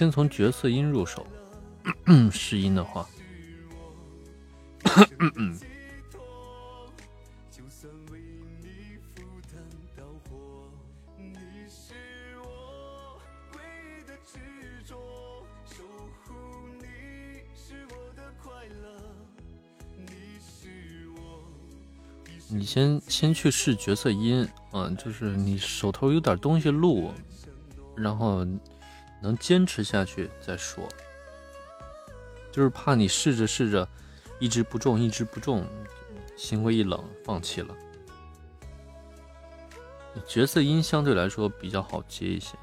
先从角色音入手试音的话。你先先去试角色音，嗯，就是你手头有点东西录，然后能坚持下去再说。就是怕你试着试着一直不中，一直不中，心灰意冷，放弃了。角色音相对来说比较好接一些。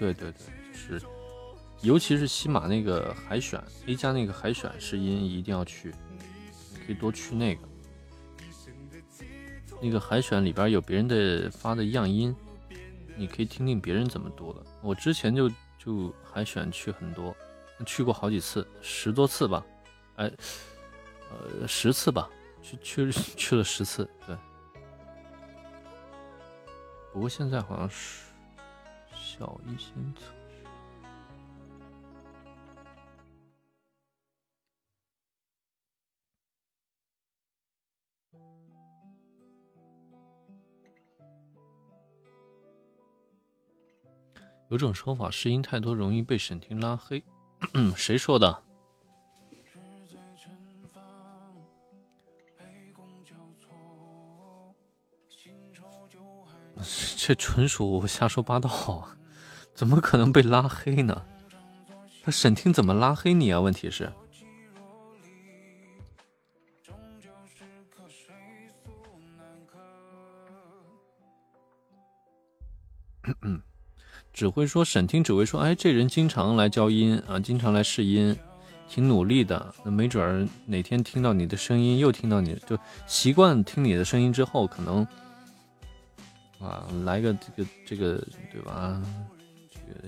对对对就，是，尤其是西马那个海选 A 加那个海选试音，一定要去，可以多去那个。那个海选里边有别人的发的样音，你可以听听别人怎么读的。我之前就就海选去很多，去过好几次，十多次吧，哎，呃，十次吧，去去去了十次，对。不过现在好像是小一新测试。有种说法，试音太多容易被审听拉黑，谁说的？[laughs] 这纯属瞎说八道啊，怎么可能被拉黑呢？他审听怎么拉黑你啊？问题是，[coughs] 只会说审听，只会说，哎，这人经常来交音啊，经常来试音，挺努力的。那没准儿哪天听到你的声音，又听到你就习惯听你的声音之后，可能。啊，来个这个这个，对吧？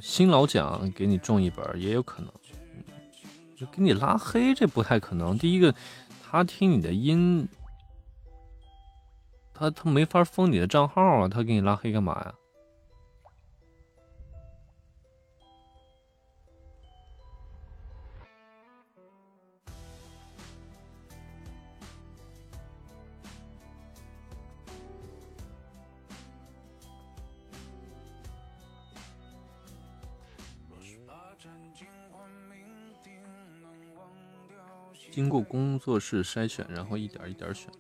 新老奖给你中一本也有可能，就给你拉黑，这不太可能。第一个，他听你的音，他他没法封你的账号啊，他给你拉黑干嘛呀？经过工作室筛选，然后一点一点选。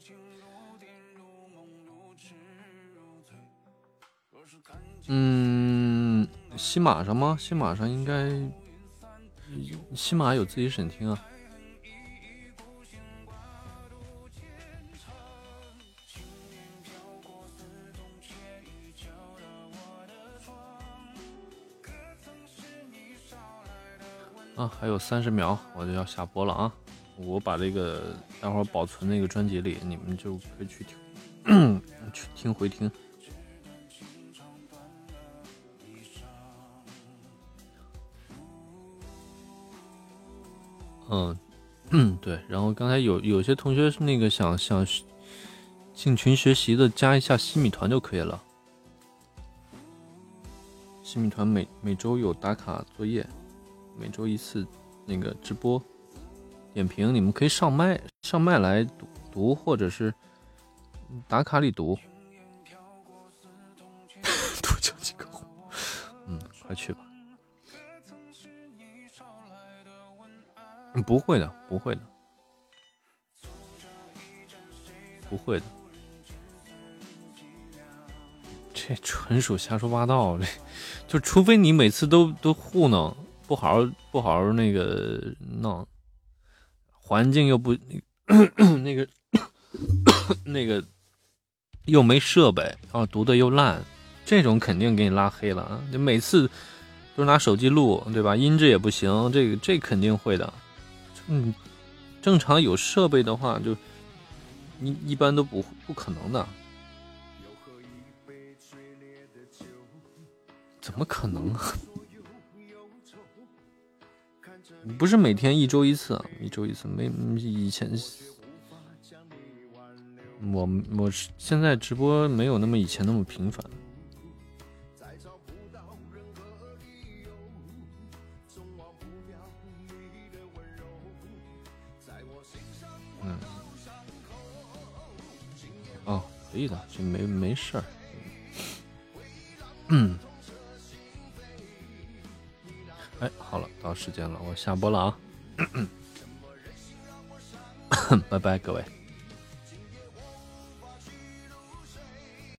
嗯，西马上吗？西马上应该，西马有自己审听啊。啊，还有三十秒，我就要下播了啊。我把这个待会儿保存那个专辑里，你们就可以去听，去听回听。嗯嗯，对。然后刚才有有些同学是那个想想进群学习的，加一下西米团就可以了。西米团每每周有打卡作业，每周一次那个直播。点评，你们可以上麦上麦来读读，或者是打卡里读。[laughs] 多交几个，嗯，快去吧。不会的，不会的，不会的。这纯属瞎说八道，这就除非你每次都都糊弄，不好好不好好那个弄。环境又不 [coughs] 那个 [coughs] 那个又没设备，然后读的又烂，这种肯定给你拉黑了啊！你每次都拿手机录，对吧？音质也不行，这个这肯定会的。嗯，正常有设备的话，就一一般都不不可能的。怎么可能？不是每天一周一次，一周一次没以前。我我是现在直播没有那么以前那么频繁。嗯，哦，可以的，这没没事儿。嗯，哎，好了，到时间了，我下播了啊！[coughs] 拜拜，各位。